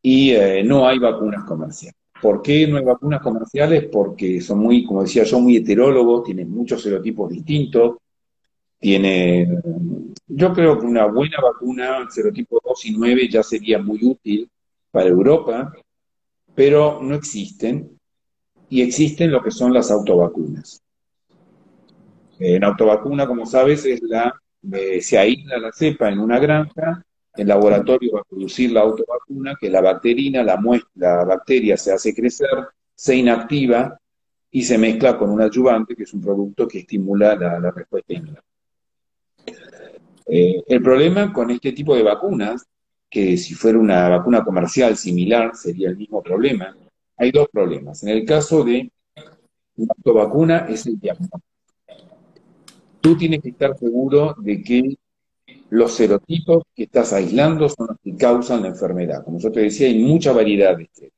y eh, no hay vacunas comerciales. ¿Por qué no hay vacunas comerciales? Porque son muy, como decía, son muy heterólogos, tienen muchos serotipos distintos, tiene, yo creo que una buena vacuna, serotipo 2 y 9, ya sería muy útil para Europa, pero no existen, y existen lo que son las autovacunas. En autovacuna, como sabes, es la, eh, se aísla la cepa en una granja, el laboratorio va a producir la autovacuna, que la bacterina, la, la bacteria se hace crecer, se inactiva y se mezcla con un adyuvante, que es un producto que estimula la, la respuesta inmune. Eh, el problema con este tipo de vacunas, que si fuera una vacuna comercial similar sería el mismo problema, hay dos problemas. En el caso de una autovacuna es el diagnóstico. Tú tienes que estar seguro de que los serotipos que estás aislando son los que causan la enfermedad. Como yo te decía, hay mucha variedad de estrés.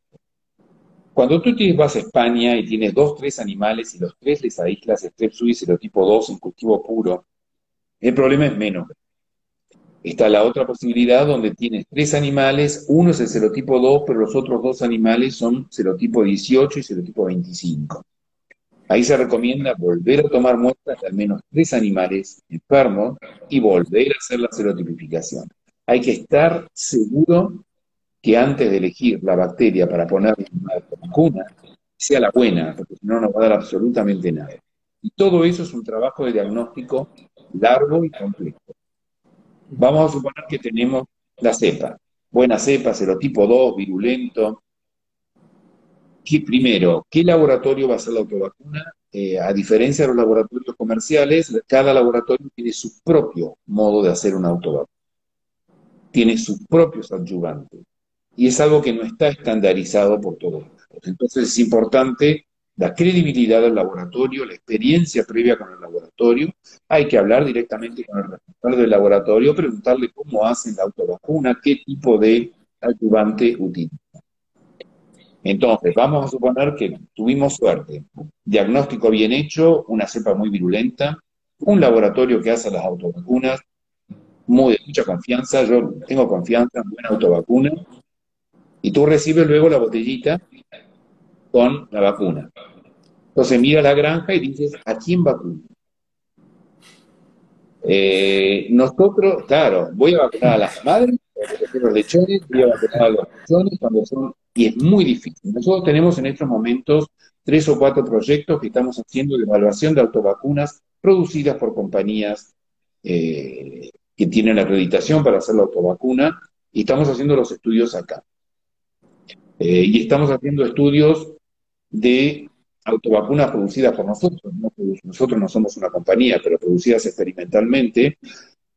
Cuando tú vas a España y tienes dos, tres animales y los tres les aíslas estrés y serotipo 2 en cultivo puro, el problema es menos. Está la otra posibilidad donde tienes tres animales, uno es el serotipo 2, pero los otros dos animales son serotipo 18 y serotipo 25. Ahí se recomienda volver a tomar muestras de al menos tres animales enfermos y volver a hacer la serotipificación. Hay que estar seguro que antes de elegir la bacteria para poner una vacuna, sea la buena, porque si no, no va a dar absolutamente nada. Y todo eso es un trabajo de diagnóstico largo y complejo. Vamos a suponer que tenemos la cepa, buena cepa, serotipo 2, virulento. ¿Qué, primero, ¿qué laboratorio va a hacer la autovacuna? Eh, a diferencia de los laboratorios comerciales, cada laboratorio tiene su propio modo de hacer una autovacuna. Tiene sus propios adyuvantes. Y es algo que no está estandarizado por todos. Entonces es importante la credibilidad del laboratorio, la experiencia previa con el laboratorio. Hay que hablar directamente con el responsable del laboratorio, preguntarle cómo hacen la autovacuna, qué tipo de ayudante utilizan. Entonces, vamos a suponer que tuvimos suerte. Diagnóstico bien hecho, una cepa muy virulenta, un laboratorio que hace las autovacunas, muy mucha confianza, yo tengo confianza en buena autovacuna, y tú recibes luego la botellita con la vacuna. Entonces mira la granja y dices, ¿a quién vacuna? Eh, nosotros, claro, ¿voy a vacunar a las madres los lechones, voy a vacunar a los lechones cuando son, y es muy difícil. Nosotros tenemos en estos momentos tres o cuatro proyectos que estamos haciendo de evaluación de autovacunas producidas por compañías eh, que tienen la acreditación para hacer la autovacuna y estamos haciendo los estudios acá. Eh, y estamos haciendo estudios de autovacunas producidas por nosotros. nosotros no somos una compañía, pero producidas experimentalmente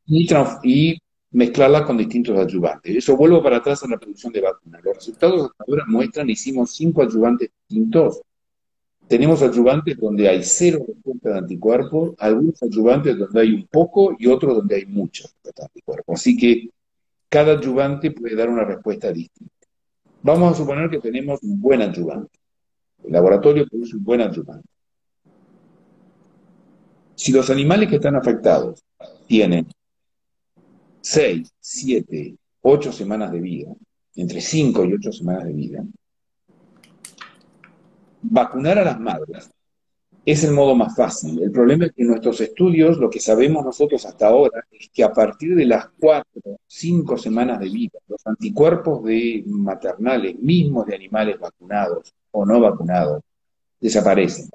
y, y mezclarlas con distintos ayudantes. Eso vuelvo para atrás a la producción de vacunas. Los resultados hasta ahora muestran, hicimos cinco ayudantes distintos. Tenemos ayudantes donde hay cero respuesta de anticuerpos, algunos ayudantes donde hay un poco y otros donde hay mucha respuesta de anticuerpos. Así que cada ayudante puede dar una respuesta distinta. Vamos a suponer que tenemos un buen ayudante. El laboratorio produce un buen ayudante. Si los animales que están afectados tienen 6, 7, 8 semanas de vida, entre 5 y 8 semanas de vida, vacunar a las madres es el modo más fácil. El problema es que en nuestros estudios, lo que sabemos nosotros hasta ahora, es que a partir de las 4, 5 semanas de vida, los anticuerpos de maternales, mismos de animales vacunados o no vacunados, desaparecen.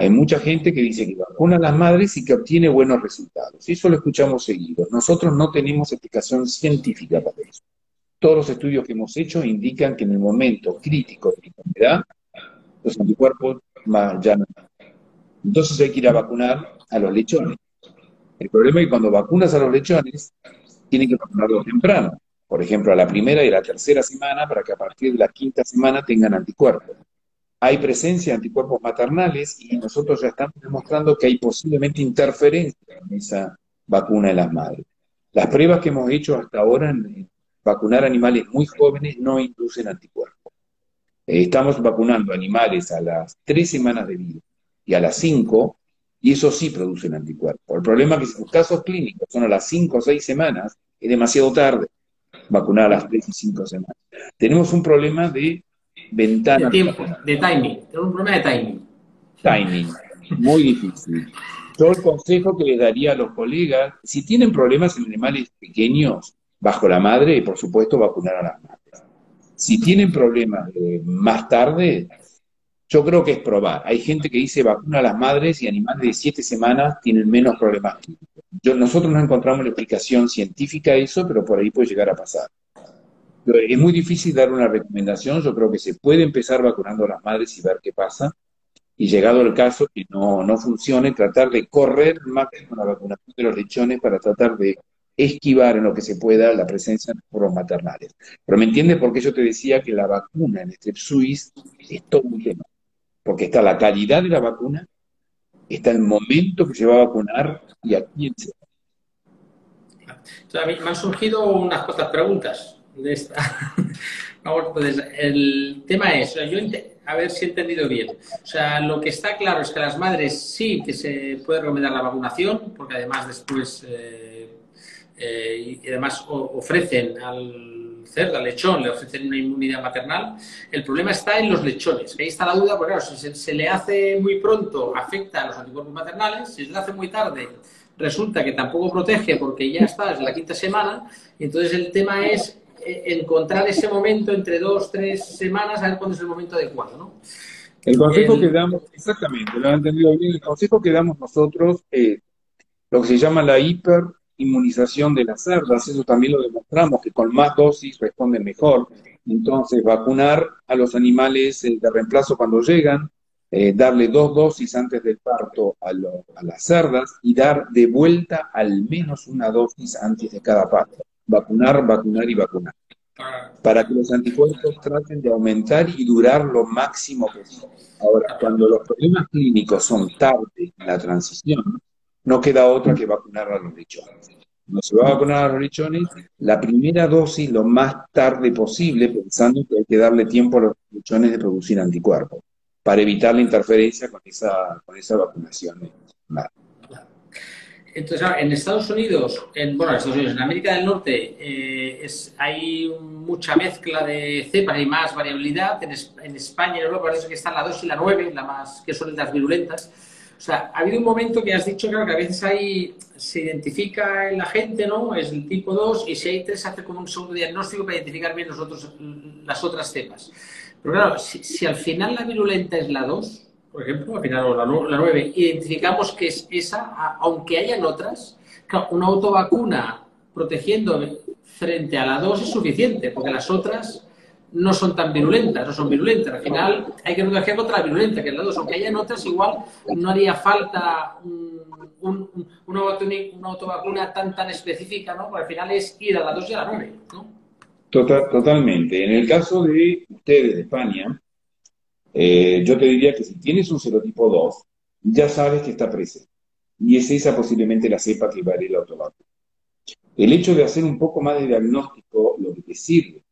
Hay mucha gente que dice que vacuna a las madres y que obtiene buenos resultados. Y eso lo escuchamos seguido. Nosotros no tenemos explicación científica para eso. Todos los estudios que hemos hecho indican que en el momento crítico de la enfermedad, los anticuerpos ya no. Entonces hay que ir a vacunar a los lechones. El problema es que cuando vacunas a los lechones, tienen que vacunarlos temprano. Por ejemplo, a la primera y la tercera semana, para que a partir de la quinta semana tengan anticuerpos hay presencia de anticuerpos maternales y nosotros ya estamos demostrando que hay posiblemente interferencia en esa vacuna de las madres. Las pruebas que hemos hecho hasta ahora en vacunar animales muy jóvenes no inducen anticuerpos. Eh, estamos vacunando animales a las tres semanas de vida y a las cinco, y eso sí producen anticuerpos. El problema es que si los casos clínicos son a las cinco o seis semanas, es demasiado tarde vacunar a las tres y cinco semanas. Tenemos un problema de ventana. De tiempo, de timing. Tengo un problema de timing. Timing. Muy difícil. Yo el consejo que les daría a los colegas, si tienen problemas en animales pequeños, bajo la madre, por supuesto, vacunar a las madres. Si tienen problemas más tarde, yo creo que es probar. Hay gente que dice vacuna a las madres y animales de siete semanas tienen menos problemas Yo, nosotros no encontramos la explicación científica a eso, pero por ahí puede llegar a pasar. Es muy difícil dar una recomendación, yo creo que se puede empezar vacunando a las madres y ver qué pasa, y llegado el caso que no, no funcione, tratar de correr más con la vacunación de los lechones para tratar de esquivar en lo que se pueda la presencia de los maternales. Pero me entiendes por qué yo te decía que la vacuna en Strep suis es todo un tema. Porque está la calidad de la vacuna, está el momento que se va a vacunar y a quién se va. Me han surgido unas cuantas preguntas de esta. Pues, el tema es, yo a ver si he entendido bien. O sea, lo que está claro es que las madres sí que se puede recomendar la vacunación, porque además después eh, eh, y además ofrecen al cerdo, al lechón, le ofrecen una inmunidad maternal. El problema está en los lechones. Ahí está la duda, porque claro, si se, le hace muy pronto, afecta a los anticuerpos maternales, si se le hace muy tarde, resulta que tampoco protege porque ya está, es la quinta semana. Entonces el tema es encontrar ese momento entre dos, tres semanas, a ver cuándo es el momento adecuado, ¿no? El consejo que damos, exactamente, lo han entendido bien, el consejo que damos nosotros es lo que se llama la hiperinmunización de las cerdas, eso también lo demostramos, que con más dosis responden mejor. Entonces, vacunar a los animales eh, de reemplazo cuando llegan, eh, darle dos dosis antes del parto a, a, las cerdas y dar de vuelta al menos una dosis antes de cada parto vacunar, vacunar y vacunar. Para que los anticuerpos traten de aumentar y durar lo máximo posible. Ahora, cuando los problemas clínicos son tarde en la transición, no queda otra que vacunar a los lechones. Cuando se va a vacunar a los lechones, la primera dosis lo más tarde posible, pensando que hay que darle tiempo a los lechones de producir anticuerpos, para evitar la interferencia con esa, con esa vacunación. Entonces, en Estados Unidos, en, bueno, en Estados Unidos, en América del Norte, eh, es, hay mucha mezcla de cepas, hay más variabilidad. En, España y en Europa parece que están la 2 y la 9, la más, que son las virulentas. O sea, ha habido un momento que has dicho, claro, que a veces hay, se identifica en la gente, ¿no? Es el tipo 2 y si hay 3 hace como un segundo diagnóstico para identificar bien los otros, las otras cepas. Pero claro, si, al final la virulenta es la 2, por ejemplo, al final la, la 9, identificamos que es esa, aunque hayan otras, una autovacuna protegiendo frente a la 2 es suficiente, porque las otras no son tan virulentas, no son virulentas. Al final hay que proteger contra la virulenta, que es la 2. Aunque hayan otras, igual no haría falta una, autovacuna tan tan específica, ¿no? Porque al final es ir a la 2 y a la 9, ¿no? Total, totalmente. En el caso de ustedes de España, eh, yo te diría que si tienes un serotipo 2, ya sabes que está presente. Y es esa posiblemente la cepa que va a ir la autovacuna. El hecho de hacer un poco más de diagnóstico, lo que te sirve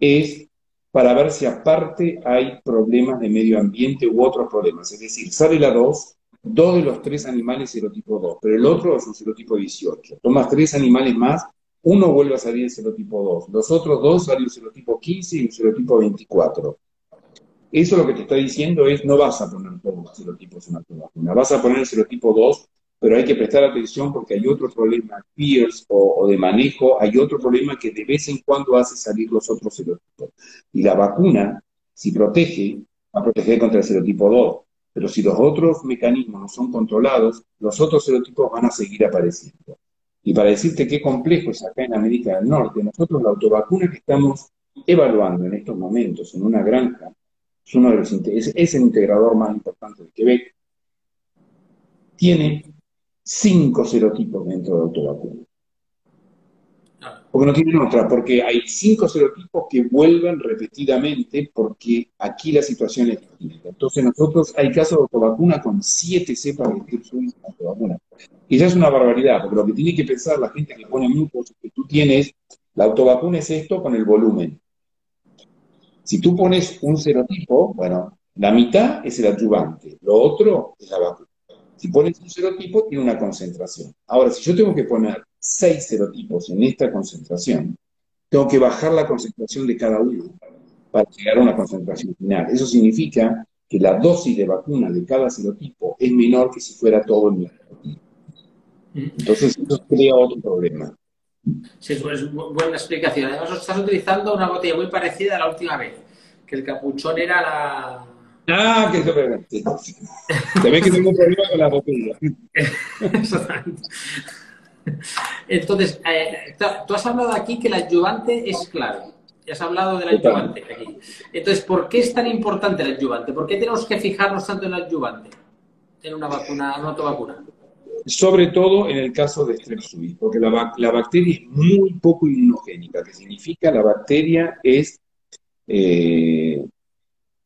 es para ver si aparte hay problemas de medio ambiente u otros problemas. Es decir, sale la 2, dos de los tres animales serotipo 2, pero el otro es un serotipo 18. Tomas tres animales más, uno vuelve a salir el serotipo 2, los otros dos salen el serotipo 15 y el serotipo 24. Eso lo que te está diciendo es no vas a poner todos los serotipos en la vacuna, vas a poner el serotipo 2 pero hay que prestar atención porque hay otro problema, peers o, de manejo, hay otro problema que de vez en cuando hace salir los otros serotipos. Y la vacuna, si protege, va a proteger contra el serotipo 2, pero si los otros mecanismos no son controlados, los otros serotipos van a seguir apareciendo. Y para decirte qué complejo es acá en América del Norte, nosotros la autovacuna que estamos evaluando en estos momentos en una granja, es, uno de los, es, es el integrador más importante de Quebec, tiene cinco serotipos dentro de autovacuna. Porque no tienen otra, porque hay cinco serotipos que vuelven repetidamente porque aquí la situación es distinta. Entonces nosotros hay casos de autovacuna con siete cepas de en autovacuna. Y ya es una barbaridad, porque lo que tiene que pensar la gente que pone muchos es que tú tienes, la autovacuna es esto con el volumen. Si tú pones un serotipo, bueno, la mitad es el adyuvante, lo otro es la vacuna. Si pones un serotipo, tiene una concentración. Ahora, si yo tengo que poner seis serotipos en esta concentración, tengo que bajar la concentración de cada uno para llegar a una concentración final. Eso significa que la dosis de vacuna de cada serotipo es menor que si fuera todo el mismo. Entonces, eso crea otro problema. Sí, pues buena explicación. Además, estás utilizando una botella muy parecida a la última vez, que el capuchón era la, Ah, que se También que tengo un problema con la botella. Entonces, eh, tú has hablado aquí que el adyuvante es clave. Ya has hablado del adyuvante aquí. Entonces, ¿por qué es tan importante el adyuvante? ¿Por qué tenemos que fijarnos tanto en el adyuvante? En una vacuna, en una autovacuna. Sobre todo en el caso de Streptococcus, porque la, la, bacteria es muy poco inmunogénica, que significa la bacteria es eh,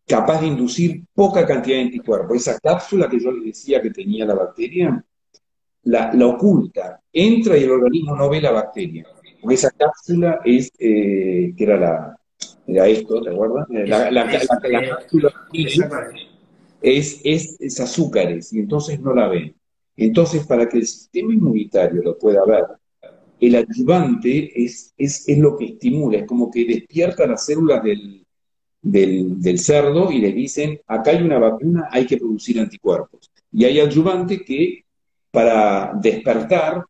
capaz de inducir poca cantidad de anticuerpos. Esa cápsula que yo les decía que tenía la bacteria, la, oculta, entra y el organismo no ve la bacteria. Porque esa cápsula es, eh, que era la, esto, ¿te acuerdas? La, la, cápsula es, es, es azúcares y entonces no la ven. Entonces, para que el sistema inmunitario lo pueda ver, el adyuvante es, es, es lo que estimula, es como que despierta las células del, del, cerdo y le dicen, acá hay una vacuna, hay que producir anticuerpos. Y hay adyuvantes que para despertar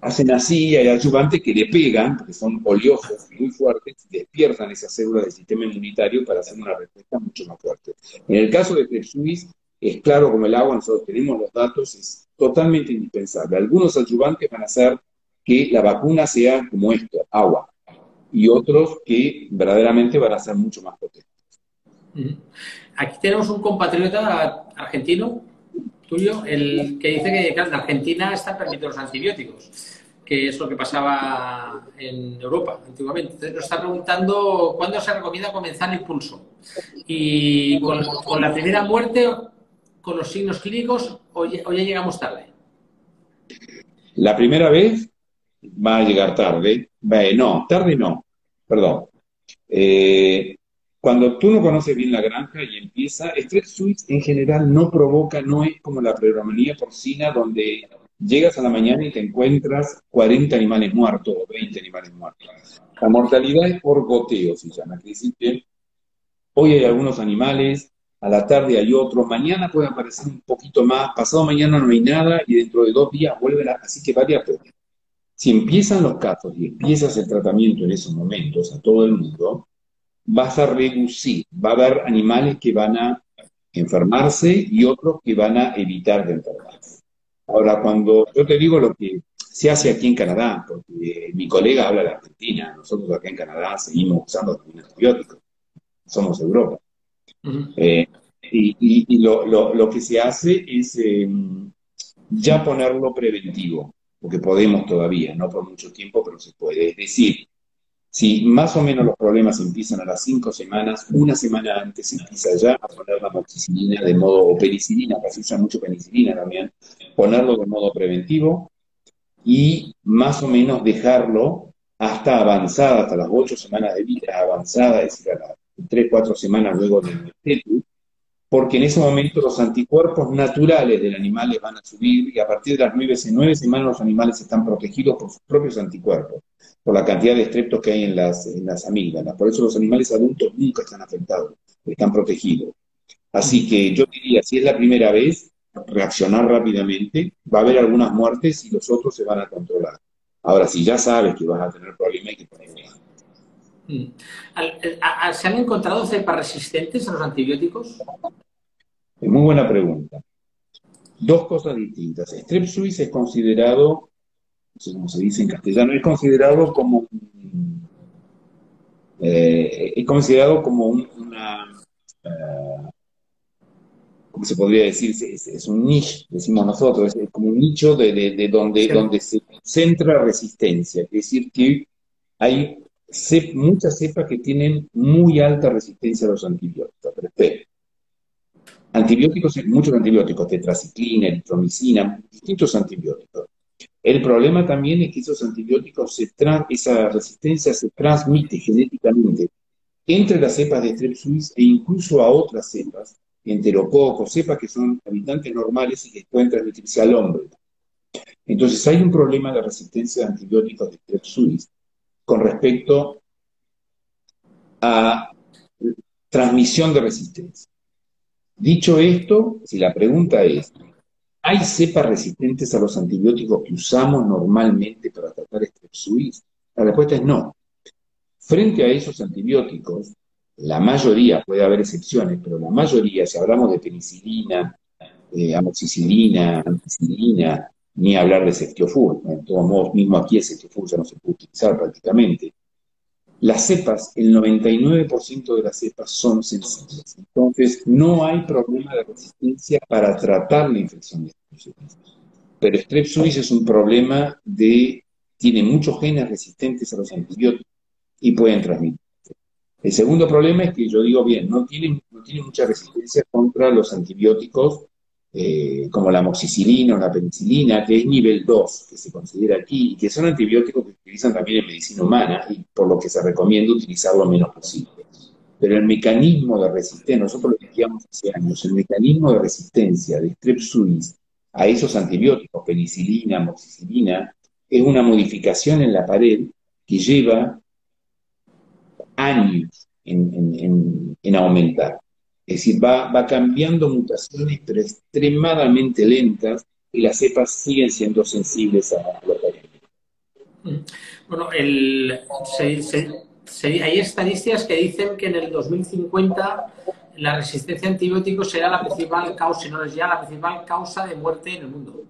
hacen así, hay adyuvantes que le pegan, porque son oleosos muy fuertes, despiertan esas células del sistema inmunitario para hacer una respuesta mucho más fuerte. En el caso de Trepsuis, es claro como el agua, nosotros tenemos los datos, es totalmente indispensable. Algunos adyuvantes van a hacer que la vacuna sea como esto, agua y otros que verdaderamente van a ser mucho más potentes. Aquí tenemos un compatriota argentino tuyo, el que dice que en Argentina están permitidos los antibióticos, que es lo que pasaba en Europa antiguamente. Entonces nos está preguntando cuándo se recomienda comenzar el pulso. Y con, la primera muerte, con los signos clínicos, o ya llegamos tarde. La primera vez va a llegar tarde. no, tarde no, perdón. Eh, cuando tú no conoces bien la granja y empieza, Strep Suisse en general no provoca, no es como la pleuromania porcina donde llegas a la mañana y te encuentras 40 animales muertos o 20 animales muertos. La mortalidad es por goteo, se llama. Que hoy hay algunos animales a la tarde hay otro, mañana puede aparecer un poquito más, pasado mañana no hay nada y dentro de dos días vuelven a, así que varía poco. Si empiezan los casos y empiezas el tratamiento en esos momentos a todo el mundo, vas a reducir, va a haber animales que van a enfermarse y otros que van a evitar de enfermarse. Ahora, cuando yo te digo lo que se hace aquí en Canadá, porque mi colega habla de Argentina, nosotros acá en Canadá seguimos usando antibióticos, somos Europa. Eh, y, lo, que se hace es em, ya ponerlo preventivo, porque podemos todavía, no por mucho tiempo, pero se puede. Es decir, si más o menos los problemas empiezan a las cinco semanas, una semana antes empieza ya a poner la moxicilina de modo, o penicilina, que se usa mucho penicilina también, ponerlo de modo preventivo y más o menos dejarlo hasta avanzada, hasta las ocho semanas de vida avanzada, es decir, a las tres, cuatro semanas luego del fetus, porque en ese momento los anticuerpos naturales del animal van a subir y a partir de las nueve, nueve semanas los animales están protegidos por sus propios anticuerpos, por la cantidad de estreptos que hay en las, en las amígdalas. Por eso los animales adultos nunca están afectados, están protegidos. Así que yo diría, si es la primera vez, reaccionar rápidamente, va a haber algunas muertes y los otros se van a controlar. Ahora, si ya sabes que vas a tener problemas, hay que ponerle Mm. ¿Se han encontrado cepas resistentes a los antibióticos? Es muy buena pregunta. Dos cosas distintas. Strep suis es considerado, no sé cómo se dice en castellano, es considerado como eh, es considerado como una uh, ¿cómo se podría decir? Es, un niche, decimos nosotros, es como un nicho de, donde, donde se centra resistencia. Es decir, que hay muchas cepas que tienen muy alta resistencia a los antibióticos. Pero Antibióticos, muchos antibióticos, tetraciclina, eritromicina, distintos antibióticos. El problema también es que esos antibióticos, esa resistencia se transmite genéticamente entre las cepas de Strep e incluso a otras cepas, enterococos, cepas que son habitantes normales y que pueden transmitirse al hombre. Entonces hay un problema de resistencia de antibióticos de Strep con respecto a transmisión de resistencia. Dicho esto, si la pregunta es, ¿hay cepas resistentes a los antibióticos que usamos normalmente para tratar Strep La respuesta es no. Frente a esos antibióticos, la mayoría, puede haber excepciones, pero la mayoría, si hablamos de penicilina, eh, amoxicilina, ampicilina, ni hablar de Ceftiofur. De todos modos, mismo aquí el Ceftiofur ya no se puede utilizar prácticamente. Las cepas, el 99% de las cepas son sensibles. Entonces, no hay problema de resistencia para tratar la infección de Strep Pero Strep suis es un problema de, tiene muchos genes resistentes a los antibióticos y pueden transmitir. El segundo problema es que yo digo, bien, no tiene, no tiene mucha resistencia contra los antibióticos eh, como la moxicilina o la penicilina, que es nivel 2, que se considera aquí, y que son antibióticos que se utilizan también en medicina humana, y por lo que se recomienda utilizar lo menos posible. Pero el mecanismo de resistencia, nosotros lo estudiamos hace años, el mecanismo de resistencia de Strep suis a esos antibióticos, penicilina, moxicilina, es una modificación en la pared que lleva años en aumentar. Es decir, va, cambiando mutaciones, pero extremadamente lentas, y las cepas siguen siendo sensibles a los mm. Bueno, hay estadísticas que dicen que en el 2050 la resistencia a antibióticos será la principal causa, si no es ya la principal causa de muerte en el mundo.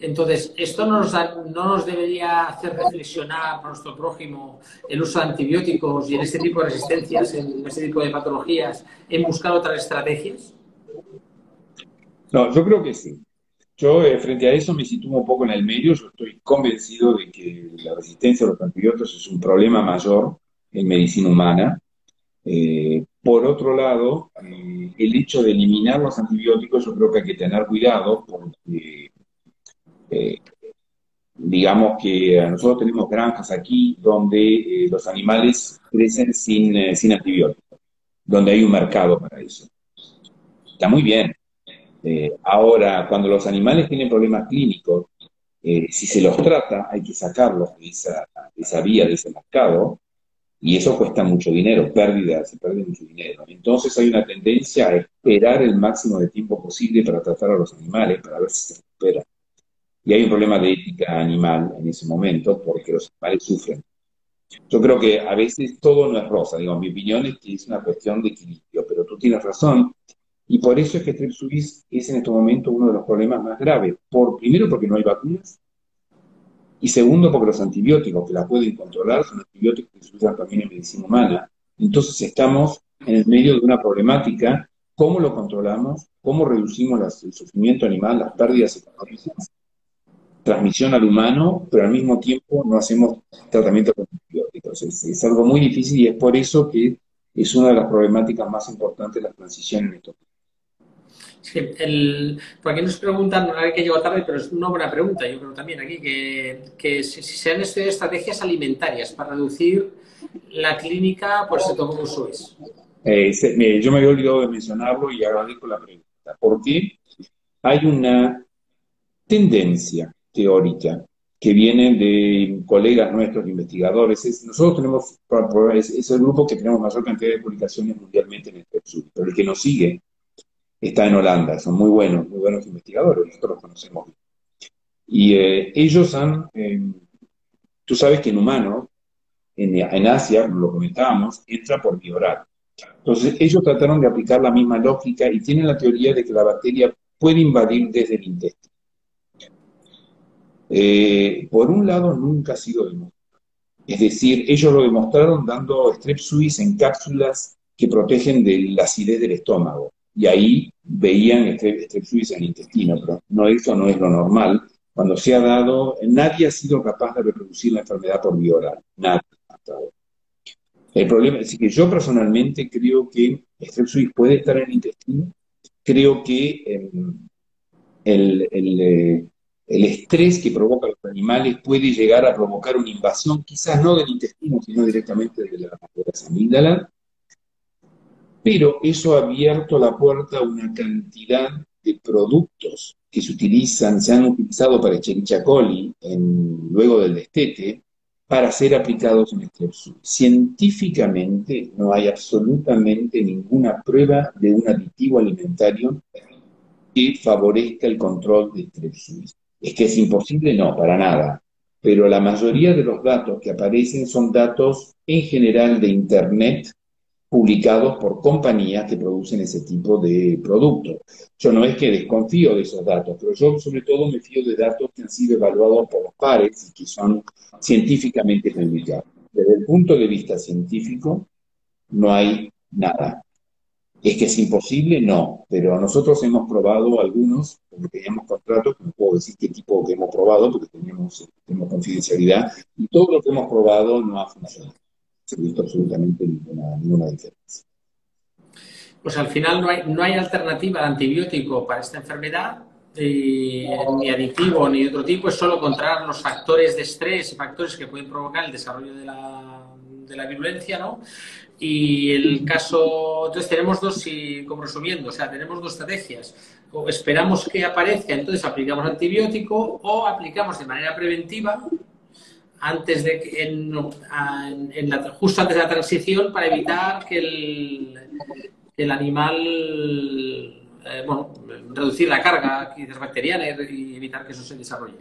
Entonces, ¿esto no nos, no nos debería hacer reflexionar nuestro prójimo el uso de antibióticos y en este tipo de resistencias, en este tipo de patologías, en buscar otras estrategias? No, yo creo que sí. Yo, eh, frente a eso, me sitúo un poco en el medio. Yo estoy convencido de que la resistencia a los antibióticos es un problema mayor en medicina humana. Eh, por otro lado, eh, el hecho de eliminar los antibióticos, yo creo que hay que tener cuidado porque eh, digamos que nosotros tenemos granjas aquí donde eh, los animales crecen sin, eh, sin antibióticos, donde hay un mercado para eso. Está muy bien. ahora, cuando los animales tienen problemas clínicos, si se los trata, hay que sacarlos de esa, esa vía, de ese mercado, Y eso cuesta mucho dinero, pérdida, se pierde mucho dinero. Entonces hay una tendencia a esperar el máximo de tiempo posible para tratar a los animales, para ver si se recupera. Y hay un problema de ética animal en ese momento, porque los animales sufren. Yo creo que a veces todo no es rosa, digo, mi opinión es que es una cuestión de equilibrio, pero tú tienes razón, y por eso es que Strep es en este momento uno de los problemas más graves. Por, primero porque no hay vacunas, y segundo porque los antibióticos que la pueden controlar son antibióticos que se usan también en medicina humana. Entonces estamos en el medio de una problemática, ¿cómo lo controlamos? ¿Cómo reducimos el sufrimiento animal, las pérdidas económicas? Transmisión al humano, pero al mismo tiempo no hacemos tratamiento con antibióticos. Es, algo muy difícil y es por eso que es una de las problemáticas más importantes de la transición en estos Sí, el, por aquí nos preguntan, a ver que llegó tarde, pero es una buena pregunta, yo creo también aquí, que, si, se han estudiado estrategias alimentarias para reducir la clínica por ese como sois. Eh, yo me había olvidado de mencionarlo y agradezco la pregunta. Porque hay una tendencia teórica que viene de colegas nuestros, investigadores. nosotros tenemos, es, el grupo que tenemos mayor cantidad de publicaciones mundialmente en el sur, pero el que nos sigue está en Holanda, son muy buenos, muy buenos investigadores, nosotros los conocemos Y eh, ellos han, eh, tú sabes que en humano, en, Asia, lo comentábamos, entra por vía Entonces ellos trataron de aplicar la misma lógica y tienen la teoría de que la bacteria puede invadir desde el intestino. Eh, por un lado, nunca ha sido demostrado. Es decir, ellos lo demostraron dando strep suis en cápsulas que protegen de la acidez del estómago y ahí veían este fluido en el intestino, pero no, eso no es lo normal. Cuando se ha dado, nadie ha sido capaz de reproducir la enfermedad por vía oral, nadie El problema es que yo personalmente creo que Strepsuis puede estar en el intestino, creo que em, el, el, eh, el, estrés que provoca los animales puede llegar a provocar una invasión, quizás no del intestino, sino directamente de la, de pero eso ha abierto la puerta a una cantidad de productos que se utilizan, se han utilizado para Echerichia coli en, luego del destete, para ser aplicados en Strepsus. Científicamente no hay absolutamente ninguna prueba de un aditivo alimentario que favorezca el control de Strepsus. ¿Es que es imposible? No, para nada. Pero la mayoría de los datos que aparecen son datos en general de Internet publicados por compañías que producen ese tipo de productos. Yo no es que desconfío de esos datos, pero yo sobre todo me fío de datos que han sido evaluados por los pares y que son científicamente publicados. Desde el punto de vista científico, no hay nada. ¿Es que es imposible? No, pero nosotros hemos probado algunos, porque teníamos contratos, no puedo decir qué tipo que hemos probado, porque teníamos, tenemos confidencialidad, y todo lo que hemos probado no ha funcionado se ha visto absolutamente ninguna, diferencia. Pues al final no hay, no hay alternativa de antibiótico para esta enfermedad, eh, ni adictivo ni de otro tipo, es solo controlar los factores de estrés y factores que pueden provocar el desarrollo de la, de la virulencia, ¿no? Y el caso, entonces tenemos dos, y como resumiendo, o sea, tenemos dos estrategias. O esperamos que aparezca, entonces aplicamos antibiótico, o aplicamos de manera preventiva, antes de en, en, la, justo antes de la transición para evitar que el, el animal eh, bueno, reducir la carga bacteriana y evitar que eso se desarrolle.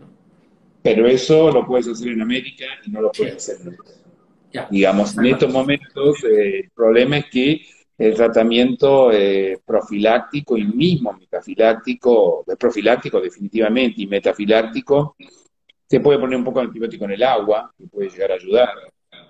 Pero eso lo puedes hacer en América y no lo puedes hacer en Europa. Digamos, en estos momentos eh, el problema es que el tratamiento eh, profiláctico y mismo metafiláctico, profiláctico definitivamente y metafiláctico, se puede poner un poco de antibiótico en el agua, que puede llegar a ayudar,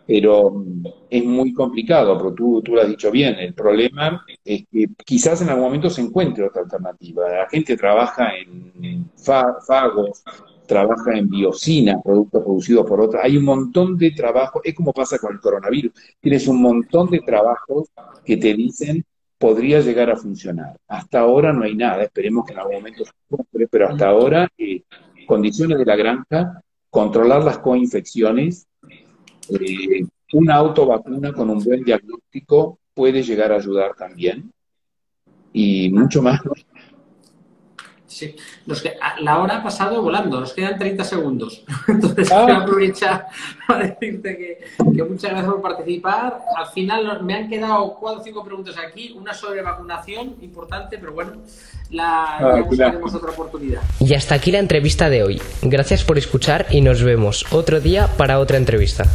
pero mm, es muy complicado, pero tú, tú lo has dicho bien. El problema es que quizás en algún momento se encuentre otra alternativa. La gente trabaja en, fagos, trabaja en biocinas, productos producidos por otras. Hay un montón de trabajos, es como pasa con el coronavirus. Tienes un montón de trabajos que te dicen podría llegar a funcionar. Hasta ahora no hay nada, esperemos que en algún momento se encuentre, pero hasta ahora eh, condiciones de la granja, controlar las coinfecciones, eh, una autovacuna con un buen diagnóstico puede llegar a ayudar también y mucho más. Sí, la hora ha pasado volando, nos quedan 30 segundos. Entonces, ah. quiero aprovechar para decirte que, muchas gracias por participar. Al final me han quedado cuatro o cinco preguntas aquí, una sobre vacunación, importante, pero bueno, la, ah, ya buscaremos otra oportunidad. Y hasta aquí la entrevista de hoy. Gracias por escuchar y nos vemos otro día para otra entrevista.